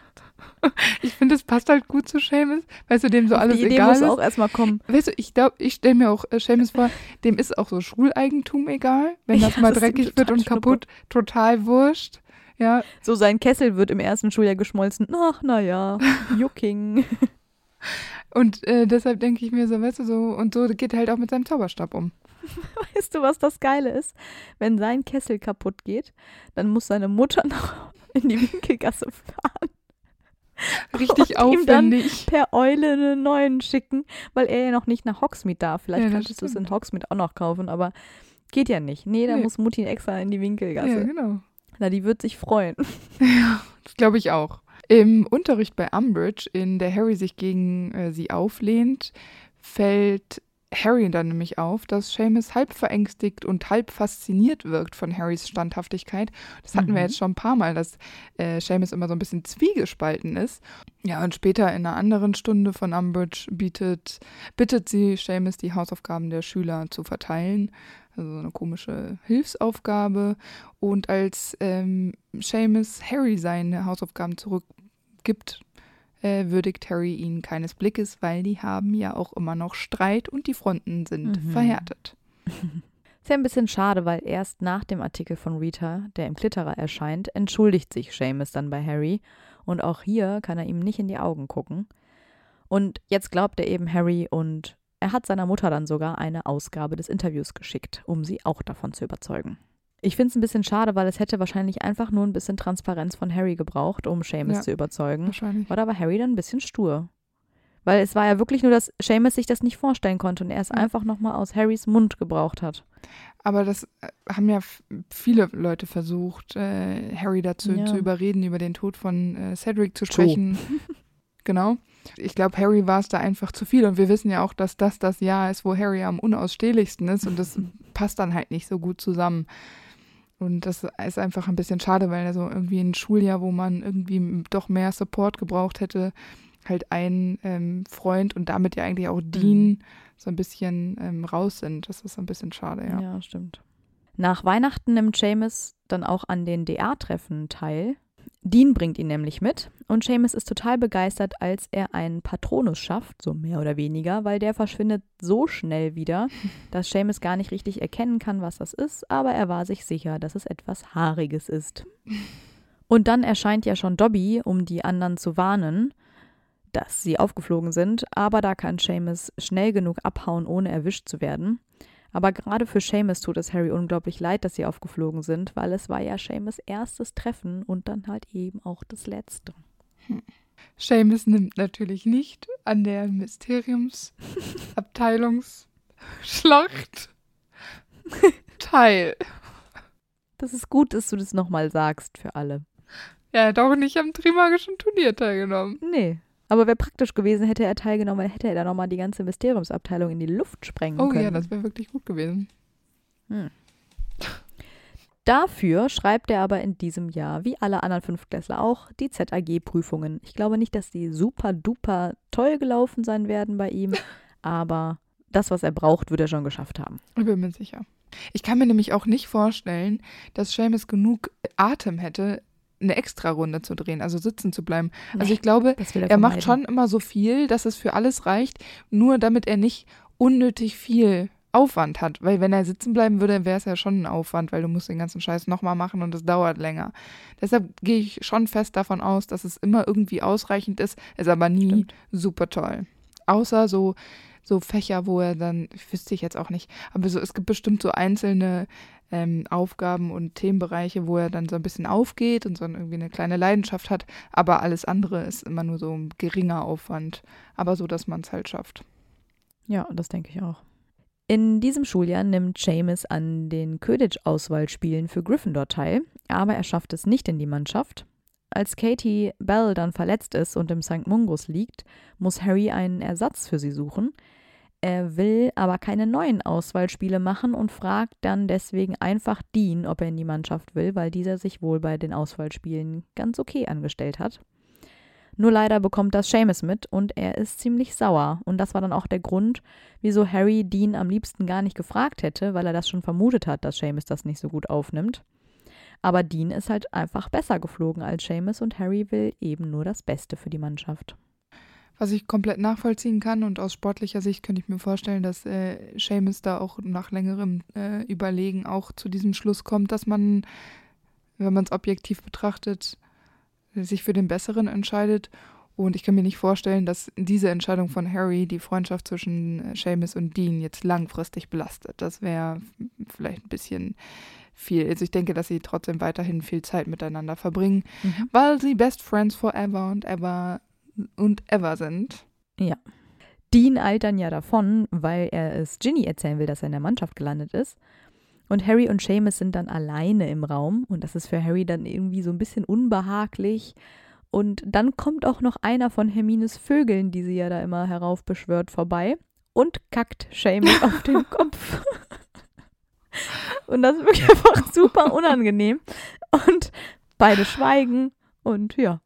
Ich finde, es passt halt gut zu Seamus, weißt du, dem so alles Die Idee egal muss ist. auch erstmal kommen. Weißt du, ich glaube, ich stelle mir auch äh, Seamus vor, dem ist auch so Schuleigentum egal, wenn das Ja, mal das dreckig wird und kaputt, total wurscht. Ja, So sein Kessel wird im ersten Schuljahr geschmolzen. Ach, naja, Jucking. Und äh, deshalb denke ich mir so, weißt du, so, und so geht er halt auch mit seinem Zauberstab um. Weißt du, was das Geile ist? Wenn sein Kessel kaputt geht, dann muss seine Mutter noch in die Winkelgasse fahren. Richtig Und ihm dann aufwendig. per Eule einen neuen schicken, weil er ja noch nicht nach Hogsmeade darf. Vielleicht Ja, könntest du es in. Hogsmeade auch noch kaufen, aber geht ja nicht. Nee, da Nee. muss Mutti extra in die Winkelgasse. Ja, genau. Na, die wird sich freuen. Das glaube ich auch. Im Unterricht bei Umbridge, in der Harry sich gegen äh, sie auflehnt, fällt Harry dann nämlich auf, dass Seamus halb verängstigt und halb fasziniert wirkt von Harrys Standhaftigkeit. Das hatten wir Mhm. jetzt schon ein paar Mal, dass äh, Seamus immer so ein bisschen zwiegespalten ist. Ja, und später in einer anderen Stunde von Umbridge bietet, bittet sie Seamus, die Hausaufgaben der Schüler zu verteilen. Also so eine komische Hilfsaufgabe. Und als ähm, Seamus Harry seine Hausaufgaben zurückgibt, äh, würdigt Harry ihn keines Blickes, weil die haben ja auch immer noch Streit und die Fronten sind Mhm. verhärtet. Ist ja ein bisschen schade, weil erst nach dem Artikel von Rita, der im Klitterer erscheint, entschuldigt sich Seamus dann bei Harry. Und auch hier kann er ihm nicht in die Augen gucken. Und jetzt glaubt er eben Harry und er hat seiner Mutter dann sogar eine Ausgabe des Interviews geschickt, um sie auch davon zu überzeugen. Ich finde es ein bisschen schade, weil es hätte wahrscheinlich einfach nur ein bisschen Transparenz von Harry gebraucht, um Seamus Ja. zu überzeugen. Wahrscheinlich. War aber Harry dann ein bisschen stur. Weil es war ja wirklich nur, dass Seamus sich das nicht vorstellen konnte und er es Ja. einfach nochmal aus Harrys Mund gebraucht hat. Aber das äh, haben ja viele Leute versucht, äh, Harry dazu Ja. zu überreden, über den Tod von äh, Cedric zu sprechen. genau. Ich glaube, Harry war es da einfach zu viel. Und wir wissen ja auch, dass das das Jahr ist, wo Harry am unausstehlichsten ist. Und das passt dann halt nicht so gut zusammen. Und das ist einfach ein bisschen schade, weil also irgendwie ein Schuljahr, wo man irgendwie doch mehr Support gebraucht hätte, halt ein ähm, Freund und damit ja eigentlich auch Dean so ein bisschen ähm, raus sind. Das ist ein bisschen schade, ja. Ja, stimmt. Nach Weihnachten nimmt Seamus dann auch an den DA-Treffen teil. Dean bringt ihn nämlich mit und Seamus ist total begeistert, als er einen Patronus schafft, so mehr oder weniger, weil der verschwindet so schnell wieder, dass Seamus gar nicht richtig erkennen kann, was das ist, aber er war sich sicher, dass es etwas Haariges ist. Und dann erscheint ja schon Dobby, um die anderen zu warnen, dass sie aufgeflogen sind, aber da kann Seamus schnell genug abhauen, ohne erwischt zu werden. Aber gerade für Seamus tut es Harry unglaublich leid, dass sie aufgeflogen sind, weil es war ja Seamus erstes Treffen und dann halt eben auch das letzte. Seamus nimmt natürlich nicht an der Mysteriumsabteilungsschlacht teil. Das ist gut, dass du das nochmal sagst für alle. Er hat auch nicht am Trimagischen Turnier teilgenommen. Nee. Aber wäre praktisch gewesen, hätte er teilgenommen, hätte er da nochmal die ganze Mysteriumsabteilung in die Luft sprengen Oh können. ja, das wäre wirklich gut gewesen. Dafür schreibt er aber in diesem Jahr, wie alle anderen Fünftklässler auch, die ZAG-Prüfungen. Ich glaube nicht, dass die super duper toll gelaufen sein werden bei ihm, aber das, was er braucht, wird er schon geschafft haben. Ich bin mir sicher. Ich kann mir nämlich auch nicht vorstellen, dass Seamus genug Atem hätte, eine Extra-Runde zu drehen, also sitzen zu bleiben. Also Nee, ich glaube, er er macht schon immer so viel, dass es für alles reicht, nur damit er nicht unnötig viel Aufwand hat. Weil wenn er sitzen bleiben würde, wäre es ja schon ein Aufwand, weil du musst den ganzen Scheiß nochmal machen und es dauert länger. Deshalb gehe ich schon fest davon aus, dass es immer irgendwie ausreichend ist, ist aber nie Stimmt. super toll. Außer so, so Fächer, wo er dann, wüsste ich jetzt auch nicht, aber so, es gibt bestimmt so einzelne ähm, Aufgaben und Themenbereiche, wo er dann so ein bisschen aufgeht und so irgendwie eine kleine Leidenschaft hat, aber alles andere ist immer nur so ein geringer Aufwand, aber so, dass man es halt schafft. Ja, das denke ich auch. In diesem Schuljahr nimmt Seamus an den Quidditch-Auswahlspielen für Gryffindor teil, aber er schafft es nicht in die Mannschaft. Als Katie Bell dann verletzt ist und im St. Mungus liegt, muss Harry einen Ersatz für sie suchen. Er will aber keine neuen Auswahlspiele machen und fragt dann deswegen einfach Dean, ob er in die Mannschaft will, weil dieser sich wohl bei den Auswahlspielen ganz okay angestellt hat. Nur leider bekommt das Seamus mit und er ist ziemlich sauer. Und das war dann auch der Grund, wieso Harry Dean am liebsten gar nicht gefragt hätte, weil er das schon vermutet hat, dass Seamus das nicht so gut aufnimmt. Aber Dean ist halt einfach besser geflogen als Seamus und Harry will eben nur das Beste für die Mannschaft. Was ich komplett nachvollziehen kann und aus sportlicher Sicht könnte ich mir vorstellen, dass äh, Seamus da auch nach längerem äh, Überlegen auch zu diesem Schluss kommt, dass man, wenn man es objektiv betrachtet, sich für den Besseren entscheidet. Und ich kann mir nicht vorstellen, dass diese Entscheidung von Harry die Freundschaft zwischen äh, Seamus und Dean jetzt langfristig belastet. Das wäre vielleicht ein bisschen viel. Also ich denke, dass sie trotzdem weiterhin viel Zeit miteinander verbringen, weil sie Best Friends forever und ever und ever sind. Dean eilt dann ja davon, weil er es Ginny erzählen will, dass er in der Mannschaft gelandet ist. Und Harry und Seamus sind dann alleine im Raum und das ist für Harry dann irgendwie so ein bisschen unbehaglich. Und dann kommt auch noch einer von Hermines Vögeln, die sie ja da immer heraufbeschwört, vorbei und kackt Seamus auf den Kopf. Und das ist wirklich einfach super unangenehm. Und beide schweigen und ja,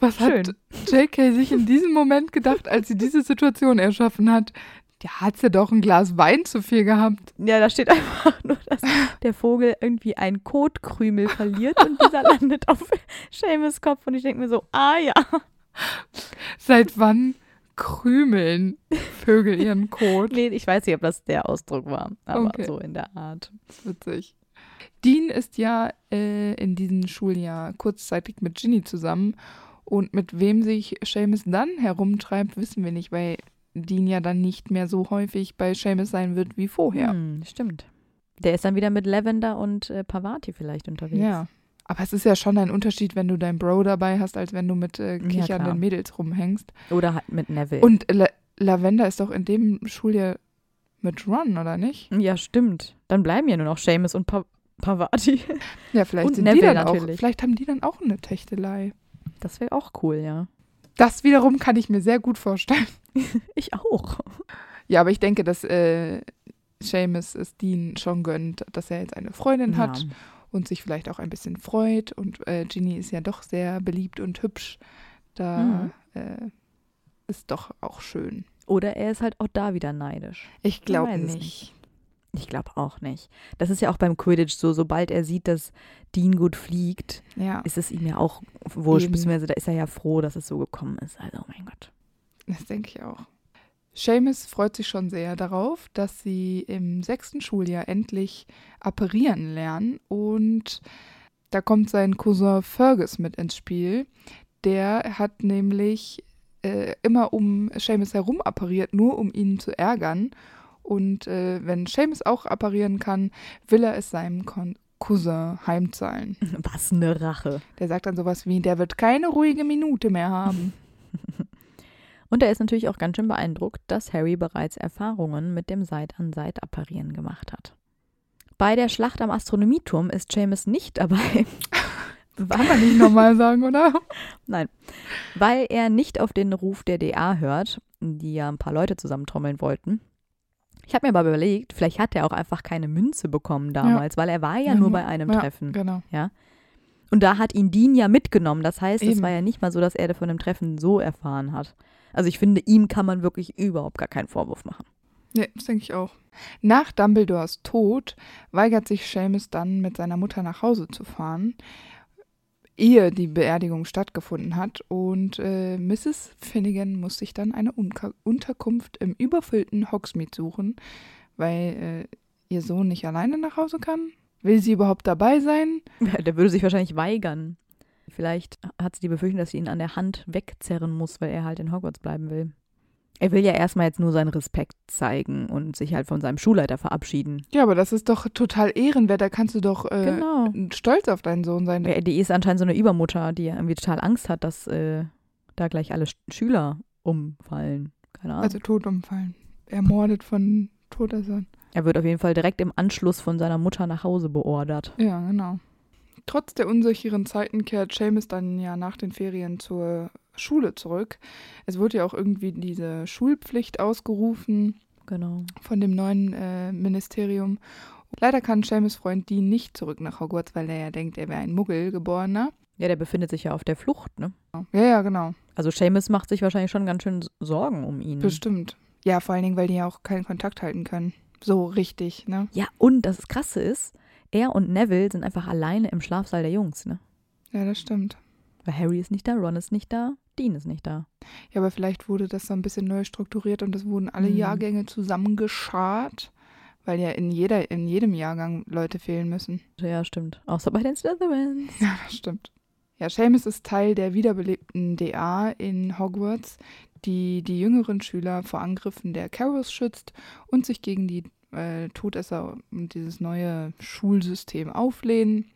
Was Schön. hat JK sich in diesem Moment gedacht, als sie diese Situation erschaffen hat? Der hat ja doch ein Glas Wein zu viel gehabt. Ja, da steht einfach nur, dass der Vogel irgendwie einen Kotkrümel verliert und dieser landet auf Seamus Kopf und ich denke mir so, ah ja. Seit wann krümeln Vögel ihren Kot? Nee, ich weiß nicht, ob das der Ausdruck war, aber Okay. so in der Art. Witzig. Dean ist ja äh, in diesem Schuljahr kurzzeitig mit Ginny zusammen. Und mit wem sich Seamus dann herumtreibt, wissen wir nicht, weil Dean ja dann nicht mehr so häufig bei Seamus sein wird wie vorher. Hm, stimmt. Der ist dann wieder mit Lavender und äh, Pavati vielleicht unterwegs. Ja. Aber es ist ja schon ein Unterschied, wenn du deinen Bro dabei hast, als wenn du mit äh, Ja, kichernden klar. Mädels rumhängst. Oder halt mit Neville. Und La Lavender ist doch in dem Schuljahr mit Ron, oder nicht? ja, stimmt. Dann bleiben ja nur noch Seamus und pa Pavati. Ja, vielleicht Und sind die Neville dann auch. natürlich. Vielleicht haben die dann auch eine Techtelei. Das wäre auch cool, ja. Das wiederum kann ich mir sehr gut vorstellen. Ich auch. Ja, aber ich denke, dass äh, Seamus es Dean schon gönnt, dass er jetzt eine Freundin hat Ja. und sich vielleicht auch ein bisschen freut. Und äh, Ginny ist ja doch sehr beliebt und hübsch. Da Mhm. äh, ist doch auch schön. Oder er ist halt auch da wieder neidisch. Ich glaube es nicht. Ich glaube auch nicht. Das ist ja auch beim Quidditch so, sobald er sieht, dass Dean gut fliegt, Ja, ist es ihm ja auch wurscht, Eben. beziehungsweise da ist er ja froh, dass es so gekommen ist. Also, oh mein Gott. das denke ich auch. Seamus freut sich schon sehr darauf, dass sie im sechsten Schuljahr endlich apparieren lernen. Und da kommt sein Cousin Fergus mit ins Spiel. Der hat nämlich äh, immer um Seamus herum appariert, nur um ihn zu ärgern. Und äh, wenn Seamus auch apparieren kann, will er es seinem Kon Cousin heimzahlen. Was eine Rache. Der sagt dann sowas wie, der wird keine ruhige Minute mehr haben. Und er ist natürlich auch ganz schön beeindruckt, dass Harry bereits Erfahrungen mit dem Seit-an-Seit-Apparieren gemacht hat. Bei der Schlacht am Astronomieturm ist Seamus nicht dabei, Kann man nicht normal sagen, oder? Nein. Weil er nicht auf den Ruf der DA hört, die ja ein paar Leute zusammentrommeln wollten. Ich habe mir aber überlegt, vielleicht hat er auch einfach keine Münze bekommen damals, weil er war ja, nur bei einem ja, Treffen. Genau. Und da hat ihn Dean ja mitgenommen. Das heißt, es Eben. war ja nicht mal so, dass er von dem Treffen so erfahren hat. Also ich finde, ihm kann man wirklich überhaupt gar keinen Vorwurf machen. Ja, das denke ich auch. Nach Dumbledores Tod weigert sich Seamus dann, mit seiner Mutter nach Hause zu fahren, ehe die Beerdigung stattgefunden hat. Und äh, Mrs. Finnegan muss sich dann eine Unka Unterkunft im überfüllten Hogsmeade suchen, weil äh, ihr Sohn nicht alleine nach Hause kann. Will sie überhaupt dabei sein? Der würde sich wahrscheinlich weigern. Vielleicht hat sie die Befürchtung, dass sie ihn an der Hand wegzerren muss, weil er halt in Hogwarts bleiben will. Er will ja erstmal jetzt nur seinen Respekt zeigen und sich halt von seinem Schulleiter verabschieden. Ja, aber das ist doch total ehrenwert. Da kannst du doch äh, Genau. stolz auf deinen Sohn sein. Ja, Die ist anscheinend so eine Übermutter, die irgendwie total Angst hat, dass äh, da gleich alle Sch Schüler umfallen. Keine Ahnung. Also tot umfallen. Ermordet von Todessern. er wird auf jeden Fall direkt im Anschluss von seiner Mutter nach Hause beordert. Ja, genau. Trotz der unsicheren Zeiten kehrt Seamus dann ja nach den Ferien zur Schule zurück. Es wurde ja auch irgendwie diese Schulpflicht ausgerufen Genau. von dem neuen äh, Ministerium. Leider kann Seamus Freund Dean nicht zurück nach Hogwarts, weil er ja denkt, er wäre ein Muggelgeborener. Ja, der befindet sich ja auf der Flucht, ne? Ja, ja, genau. Also Seamus macht sich wahrscheinlich schon ganz schön Sorgen um ihn. Bestimmt. Ja, vor allen Dingen, weil die ja auch keinen Kontakt halten können. So richtig, ne? Ja, und das Krasse ist, er und Neville sind einfach alleine im Schlafsaal der Jungs, ne? Ja, das stimmt. Weil Harry ist nicht da, Ron ist nicht da, Dean ist nicht da. Ja, aber vielleicht wurde das so ein bisschen neu strukturiert und es wurden alle Mhm. Jahrgänge zusammengeschart, weil ja in, jeder, in jedem Jahrgang Leute fehlen müssen. Ja, stimmt. Außer bei den Slytherins. Ja, das stimmt. Ja, Seamus ist Teil der wiederbelebten DA in Hogwarts, die die jüngeren Schüler vor Angriffen der Carrows schützt und sich gegen die äh, Todesser und dieses neue Schulsystem auflehnen.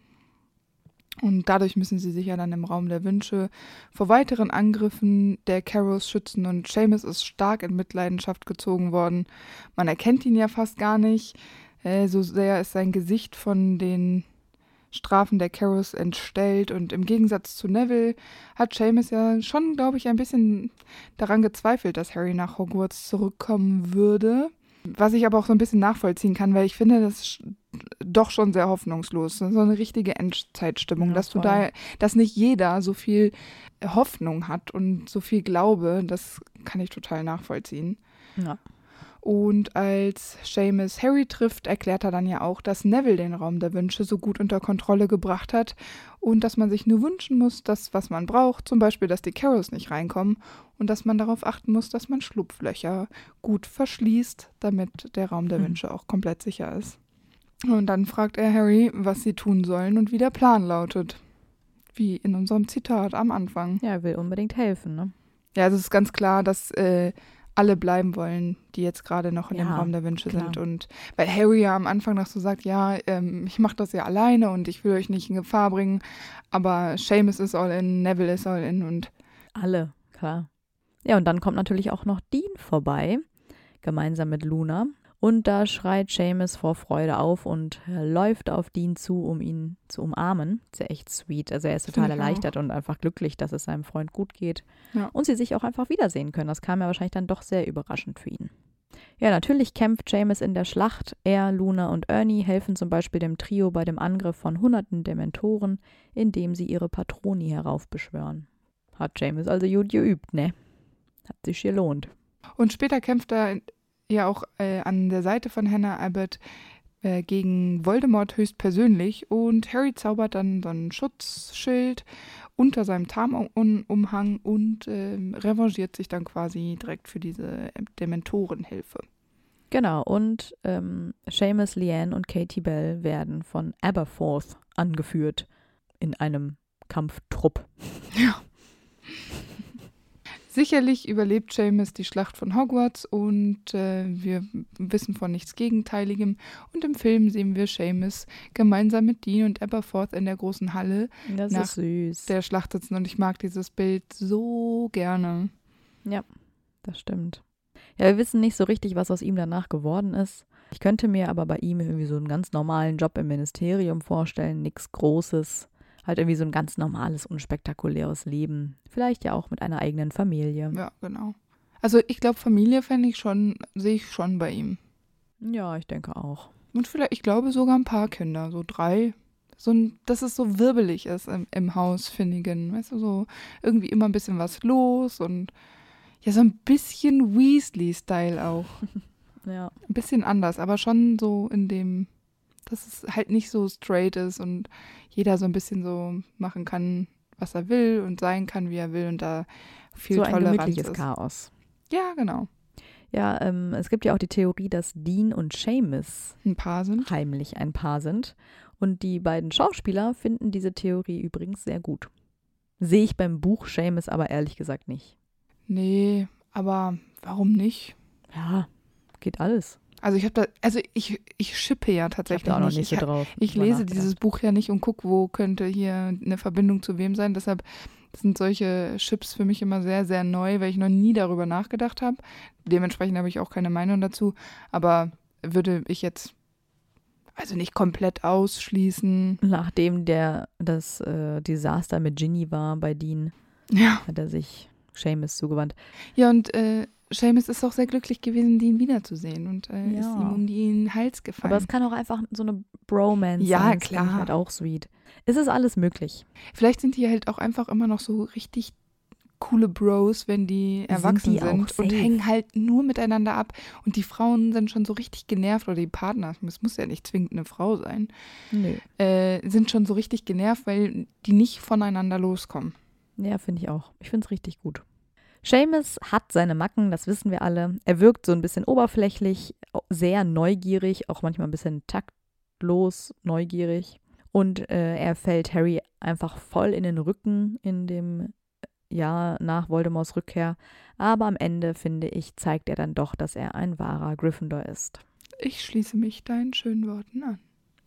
Und dadurch müssen sie sich ja dann im Raum der Wünsche vor weiteren Angriffen der Carrows schützen. Und Seamus ist stark in Mitleidenschaft gezogen worden. Man erkennt ihn ja fast gar nicht. Äh, so sehr ist sein Gesicht von den Strafen der Carrows entstellt. Und im Gegensatz zu Neville hat Seamus ja schon, glaube ich, ein bisschen daran gezweifelt, dass Harry nach Hogwarts zurückkommen würde. Was ich aber auch so ein bisschen nachvollziehen kann, weil ich finde, das ist doch schon sehr hoffnungslos. So eine richtige Endzeitstimmung, Ja, dass du voll. da, dass nicht jeder so viel Hoffnung hat und so viel Glaube, das kann ich total nachvollziehen. Ja. Und als Seamus Harry trifft, erklärt er dann ja auch, dass Neville den Raum der Wünsche so gut unter Kontrolle gebracht hat und dass man sich nur wünschen muss, dass was man braucht, zum Beispiel, dass die Carrols nicht reinkommen und dass man darauf achten muss, dass man Schlupflöcher gut verschließt, damit der Raum der Mhm. Wünsche auch komplett sicher ist. Und dann fragt er Harry, was sie tun sollen und wie der Plan lautet. Wie in unserem Zitat am Anfang. Ja, er will unbedingt helfen, ne? Ja, also es ist ganz klar, dass äh, alle bleiben wollen, die jetzt gerade noch in dem Ja, Raum der Wünsche klar. sind. Und weil Harry ja am Anfang noch so sagt, ja, ähm, ich mache das ja alleine und ich will euch nicht in Gefahr bringen, aber Seamus ist all in, Neville ist all in und Alle, klar. Ja, und dann kommt natürlich auch noch Dean vorbei, gemeinsam mit Luna. Und da schreit Seamus vor Freude auf und läuft auf Dean zu, um ihn zu umarmen. Ist ja echt sweet. Also er ist total auch. erleichtert und einfach glücklich, dass es seinem Freund gut geht. Ja. Und sie sich auch einfach wiedersehen können. Das kam ja wahrscheinlich dann doch sehr überraschend für ihn. Ja, natürlich kämpft Seamus in der Schlacht. Er, Luna und Ernie helfen zum Beispiel dem Trio bei dem Angriff von hunderten Dementoren, indem sie ihre Patroni heraufbeschwören. Hat Seamus also gut geübt, ne? Hat sich gelohnt. Und später kämpft er ja auch äh, an der Seite von Hannah Abbott äh, gegen Voldemort höchstpersönlich und Harry zaubert dann so ein Schutzschild unter seinem Tarnumhang und ähm, revanchiert sich dann quasi direkt für diese Dementorenhilfe. Genau, und ähm, Seamus, Leanne und Katie Bell werden von Aberforth angeführt in einem Kampftrupp. Sicherlich überlebt Seamus die Schlacht von Hogwarts und äh, wir wissen von nichts Gegenteiligem. Und im Film sehen wir Seamus gemeinsam mit Dean und Aberforth in der großen Halle Das Nach ist süß. der Schlacht sitzen und ich mag dieses Bild so gerne. Das stimmt. Ja, wir wissen nicht so richtig, was aus ihm danach geworden ist. Ich könnte mir aber bei ihm irgendwie so einen ganz normalen Job im Ministerium vorstellen, nichts Großes. Halt irgendwie so ein ganz normales, unspektakuläres Leben. Vielleicht ja auch mit einer eigenen Familie. Ja, genau. Also ich glaube, Familie fände ich schon, sehe ich schon bei ihm. Ja, ich denke auch. Und vielleicht, ich glaube sogar ein paar Kinder, so drei. So ein, dass es so wirbelig ist im, im Haus, Finnigan. Weißt du, so irgendwie immer ein bisschen was los und ja, so ein bisschen Weasley-Style auch. Ja. Ein bisschen anders, aber schon so in dem, dass es halt nicht so straight ist und jeder so ein bisschen so machen kann, was er will und sein kann, wie er will und da viel so ein Toleranz gemütliches ist. Chaos. Ja, genau. Ja, ähm, es gibt ja auch die Theorie, dass Dean und Seamus Ein paar sind. heimlich ein Paar sind. Und die beiden Schauspieler finden diese Theorie übrigens sehr gut. Sehe ich beim Buch Seamus aber ehrlich gesagt nicht. Nee, aber warum nicht? Ja, geht alles. Also ich habe da, also ich, ich schippe ja Ich habe tatsächlich da auch noch nicht. so ich, drauf. ich drüber lese dieses Buch ja nicht und gucke, wo könnte hier eine Verbindung zu wem sein. Deshalb sind solche Chips für mich immer sehr, sehr neu, weil ich noch nie darüber nachgedacht habe. Dementsprechend habe ich auch keine Meinung dazu. Aber würde ich jetzt, also nicht komplett ausschließen. Nachdem der das äh, Desaster mit Ginny war bei Dean, Ja. hat er sich Seamus zugewandt. Ja, und äh, Seamus ist auch sehr glücklich gewesen, Dean wiederzusehen und äh, ist Ja. ihm um den Hals gefallen. Aber es kann auch einfach so eine Bromance Ja, sein. Finde klar. Halt auch sweet. Es ist alles möglich. Vielleicht sind die halt auch einfach immer noch so richtig coole Bros, wenn die erwachsen die sind, und hängen halt nur miteinander ab. Und die Frauen sind schon so richtig genervt, oder die Partner, es muss ja nicht zwingend eine Frau sein, Nö. äh, sind schon so richtig genervt, weil die nicht voneinander loskommen. Ja, finde ich auch. Ich finde es richtig gut. Seamus hat seine Macken, das wissen wir alle. Er wirkt so ein bisschen oberflächlich, sehr neugierig, auch manchmal ein bisschen taktlos neugierig. Und äh, er fällt Harry einfach voll in den Rücken in dem Jahr nach Voldemorts Rückkehr. Aber am Ende, finde ich, zeigt er dann doch, dass er ein wahrer Gryffindor ist. Ich schließe mich deinen schönen Worten an.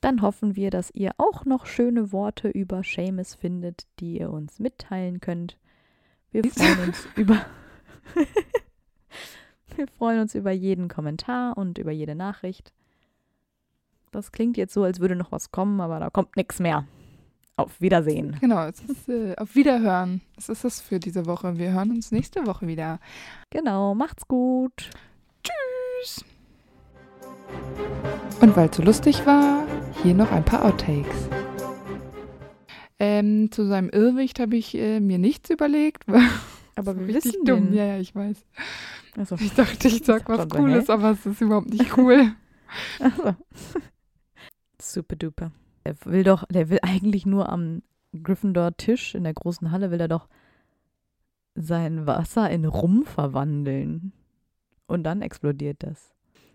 Dann hoffen wir, dass ihr auch noch schöne Worte über Seamus findet, die ihr uns mitteilen könnt. Wir freuen uns über Wir freuen uns über jeden Kommentar und über jede Nachricht. Das klingt jetzt so, als würde noch was kommen, aber da kommt nichts mehr. Auf Wiedersehen. Genau, es ist äh, auf Wiederhören. Das ist es für diese Woche. Wir hören uns nächste Woche wieder. Genau, macht's gut. Tschüss. Und weil es so lustig war, hier noch ein paar Outtakes. Ähm, zu seinem Irrwicht habe ich äh, mir nichts überlegt. Aber wir wissen dumm. den. Ja, ja, ich weiß. Also, Ich dachte, ich sag was Cooles, aber es ist überhaupt nicht cool. also. Super duper. Der will doch, der will eigentlich nur am Gryffindor-Tisch in der großen Halle, will er doch sein Wasser in Rum verwandeln. Und dann explodiert das.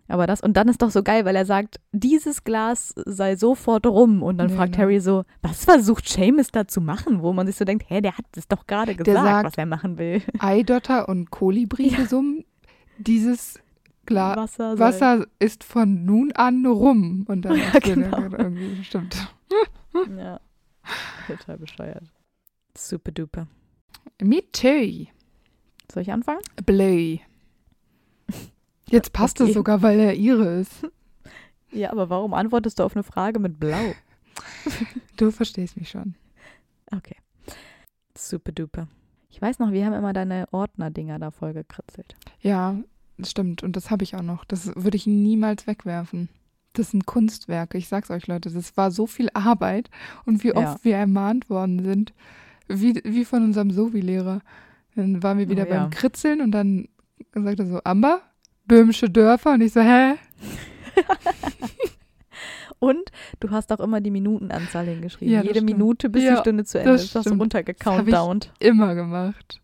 Aber das, und dann ist doch so geil, weil er sagt, dieses Glas sei sofort rum. Und dann Ja, fragt genau. Harry so, was versucht Seamus da zu machen? Wo man sich so denkt, hä, der hat es doch gerade gesagt, sagt- was er machen will. Eidotter und Kolibri Ja. gesummen. Dieses Gla Wasser, Wasser ist von nun an rum. Und dann Ja, genau. irgendwie stimmt. Ja. Total bescheuert. Super duper. Me too. Soll ich anfangen? Blue. Jetzt passt okay. es sogar, weil er ihre ist. Ja, aber warum antwortest du auf eine Frage mit Blau? Du verstehst mich schon. Okay. Super duper. Ich weiß noch, wir haben immer deine Ordner-Dinger da voll gekritzelt. Ja, das stimmt. Und das habe ich auch noch. Das würde ich niemals wegwerfen. Das sind Kunstwerke. Ich sag's euch, Leute. Das war so viel Arbeit. Und wie Ja. oft wir ermahnt worden sind. Wie, wie von unserem Sovi-Lehrer. Dann waren wir wieder Oh, ja. beim Kritzeln und dann sagt er so, Amber, böhmische Dörfer. Und ich so, hä? Und du hast auch immer die Minutenanzahl hingeschrieben. Ja, Jede stimmt. Minute, bis Ja, die Stunde zu Ende das ist. Das hast du runtergecountdownt. Immer gemacht.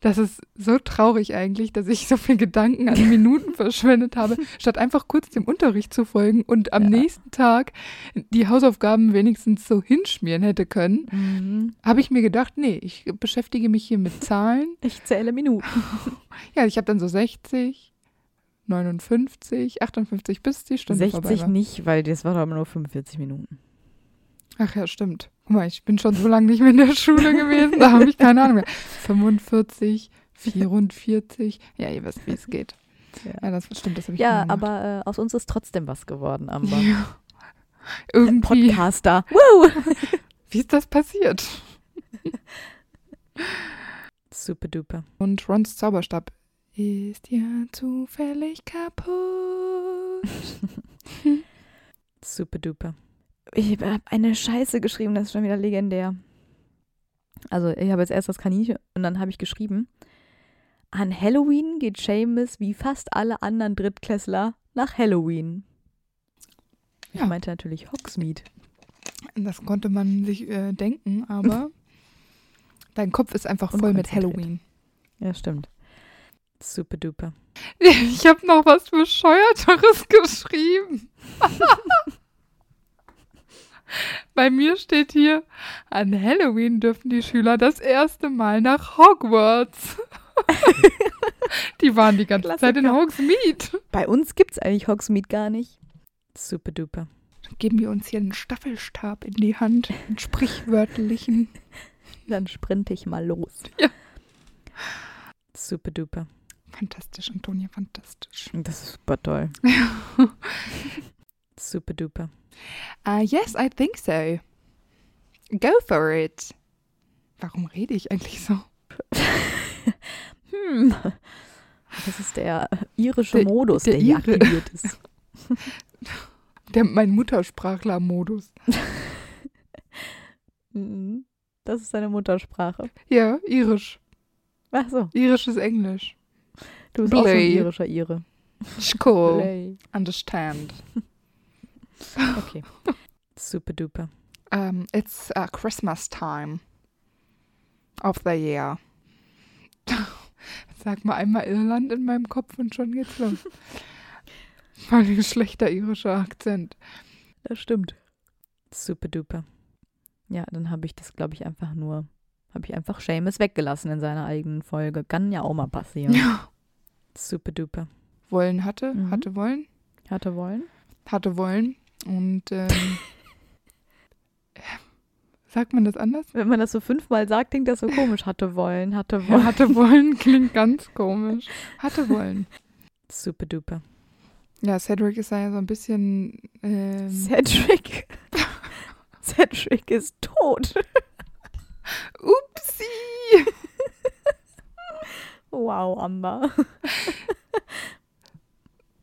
Das ist so traurig eigentlich, dass ich so viel Gedanken an Minuten verschwendet habe, statt einfach kurz dem Unterricht zu folgen und am Ja. nächsten Tag die Hausaufgaben wenigstens so hinschmieren hätte können, Mhm. habe ich mir gedacht, nee, ich beschäftige mich hier mit Zahlen. Ich zähle Minuten. Ja, ich habe dann so 60, 59, 58, bis die Stunde vorbei 60 war. nicht, weil das war doch immer nur 45 Minuten. Ach ja, stimmt. Guck mal, ich bin schon so lange nicht mehr in der Schule gewesen, da habe ich keine Ahnung mehr. 45, 44, ja, ihr wisst, wie es geht. Ja. Ja, das stimmt, das habe ich Ja, aber äh, aus uns ist trotzdem was geworden, Amber. Ja. Irgendwie Podcaster. Woo! Wie ist das passiert? Super duper. Und Rons Zauberstab ist ja zufällig kaputt. Super duper. Ich habe eine Scheiße geschrieben, das ist schon wieder legendär. Also, ich habe jetzt erst das Kaninchen und dann habe ich geschrieben: An Halloween geht Seamus wie fast alle anderen Drittklässler nach Halloween. Ich Ja. meinte natürlich Hogsmeade. Das konnte man sich äh, denken, aber dein Kopf ist einfach voll mit. Halloween. Ja, stimmt. Super duper. Ich habe noch was Bescheuerteres geschrieben. Bei mir steht hier, an Halloween dürfen die Schüler das erste Mal nach Hogwarts. die waren die ganze Zeit in Klassiker. Hogsmeade. Bei uns gibt es eigentlich Hogsmeade gar nicht. Super duper. Geben wir uns hier einen Staffelstab in die Hand, einen sprichwörtlichen. Dann sprinte ich mal los. Ja. Super duper. Fantastisch, Antonia, fantastisch. Das ist super toll. Super duper. Uh, yes, I think so. Go for it. Warum rede ich eigentlich so? Hm. Das ist der irische Der- Modus, der der, hier Ire. aktiviert ist. Der, mein Muttersprachler-Modus. Mhm. Das ist deine Muttersprache. Ja, irisch. Ach so, Irisches Englisch. Du bist auch so ein Blay. irischer Ire. Cool. Blay. Understand. Okay. Super duper. Um, it's uh, Christmas time of the year. Sag mal einmal Irland in meinem Kopf und schon geht's los. Voll ein schlechter irischer Akzent. Das stimmt. Super duper. Ja, dann habe ich das, glaube ich, einfach nur, habe ich einfach Seamus weggelassen in seiner eigenen Folge. Kann ja auch mal passieren. Ja. Super duper. Wollen hatte, Mhm. hatte wollen, Hatte wollen? hatte wollen. Und ähm, sagt man das anders? Wenn man das so fünfmal sagt, klingt das so komisch. Hatte wollen, hatte Ja, wollen. hatte wollen klingt ganz komisch. Hatte wollen. Super duper. Ja, Cedric ist ja so ein bisschen. Ähm, Cedric. Cedric ist tot. Upsi! Wow, Amber.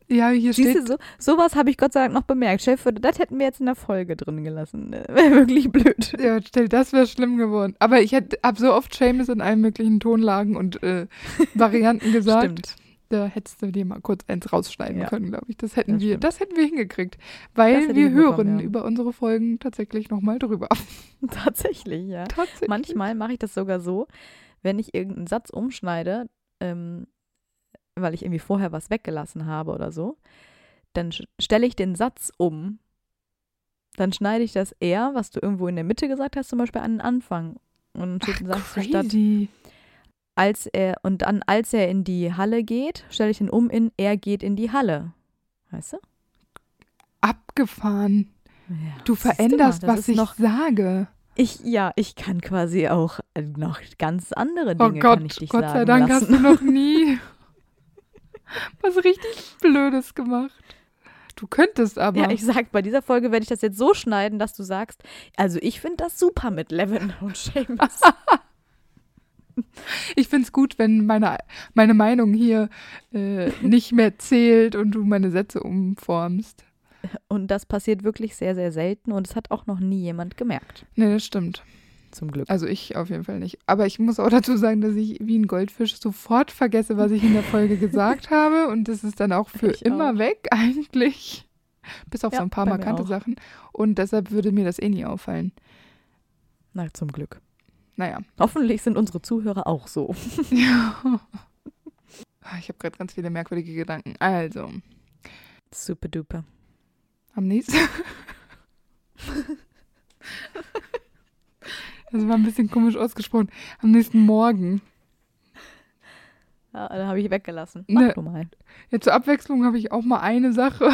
Ja, hier Siehst steht. du, so, sowas habe ich Gott sei Dank noch bemerkt. Chef, das hätten wir jetzt in der Folge drin gelassen. Wäre wirklich blöd. Ja, stell, das wäre schlimm geworden. Aber ich habe so oft Seamus in allen möglichen Tonlagen und äh, Varianten gesagt. Stimmt. Da hättest du dir mal kurz eins rausschneiden Ja. können, glaube ich. Das hätten Das wir, stimmt. das hätten wir hingekriegt. Weil wir hören ja. über unsere Folgen tatsächlich nochmal drüber. Tatsächlich, ja. Tatsächlich. Manchmal mache ich das sogar so, wenn ich irgendeinen Satz umschneide, ähm, weil ich irgendwie vorher was weggelassen habe oder so, dann stelle ich den Satz um. Dann schneide ich das eher, was du irgendwo in der Mitte gesagt hast, zum Beispiel an den Anfang. Und Ach, dann sagst du statt, als er, und dann, als er in die Halle geht, stelle ich den um in, er geht in die Halle. Weißt du? Abgefahren. Ja, Du mal, veränderst, das was ich noch, sage. Ich, ja, ich kann quasi auch noch ganz andere Oh Dinge Gott, kann ich dich Gott sagen sei Dank lassen. hast du noch nie was richtig Blödes gemacht. Du könntest aber. Ja, ich sag, bei dieser Folge werde ich das jetzt so schneiden, dass du sagst, also ich finde das super mit Levin und Seamus. Ich finde es gut, wenn meine, meine Meinung hier äh, nicht mehr zählt und du meine Sätze umformst. Und das passiert wirklich sehr, sehr selten und es hat auch noch nie jemand gemerkt. Nee, das stimmt. Zum Glück. Also ich auf jeden Fall nicht. Aber ich muss auch dazu sagen, dass ich wie ein Goldfisch sofort vergesse, was ich in der Folge gesagt habe. Und das ist dann auch für Ich immer auch. weg eigentlich. Bis auf Ja, so ein paar markante. Sachen. Und deshalb würde mir das eh nie auffallen. Na, zum Glück. Naja. Hoffentlich sind unsere Zuhörer auch so. Ja. Ah, Ich habe gerade ganz viele merkwürdige Gedanken. Also, Super duper. Am nächsten. Das war ein bisschen komisch ausgesprochen. Am nächsten Morgen. Ja, da habe ich weggelassen. Mach Ne. du mal. Ja, zur Abwechslung habe ich auch mal eine Sache.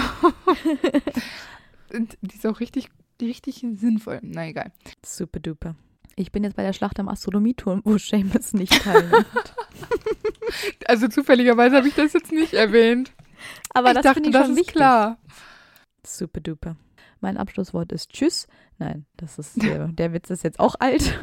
Die ist auch richtig, die richtig sinnvoll. Na egal. Super duper. Ich bin jetzt bei der Schlacht am Astronomieturm, wo Seamus nicht teilnimmt. Also zufälligerweise habe ich das jetzt nicht erwähnt. Aber ich das dachte, ich das ist wichtig. klar. Super duper. Mein Abschlusswort ist Tschüss. Nein, das ist der, der Witz ist jetzt auch alt.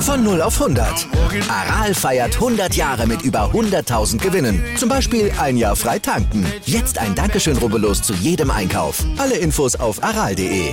Von 0 auf 100. Aral feiert 100 Jahre mit über 100.000 Gewinnen. Zum Beispiel ein Jahr frei tanken. Jetzt ein Dankeschön, rubbellos zu jedem Einkauf. Alle Infos auf aral.de.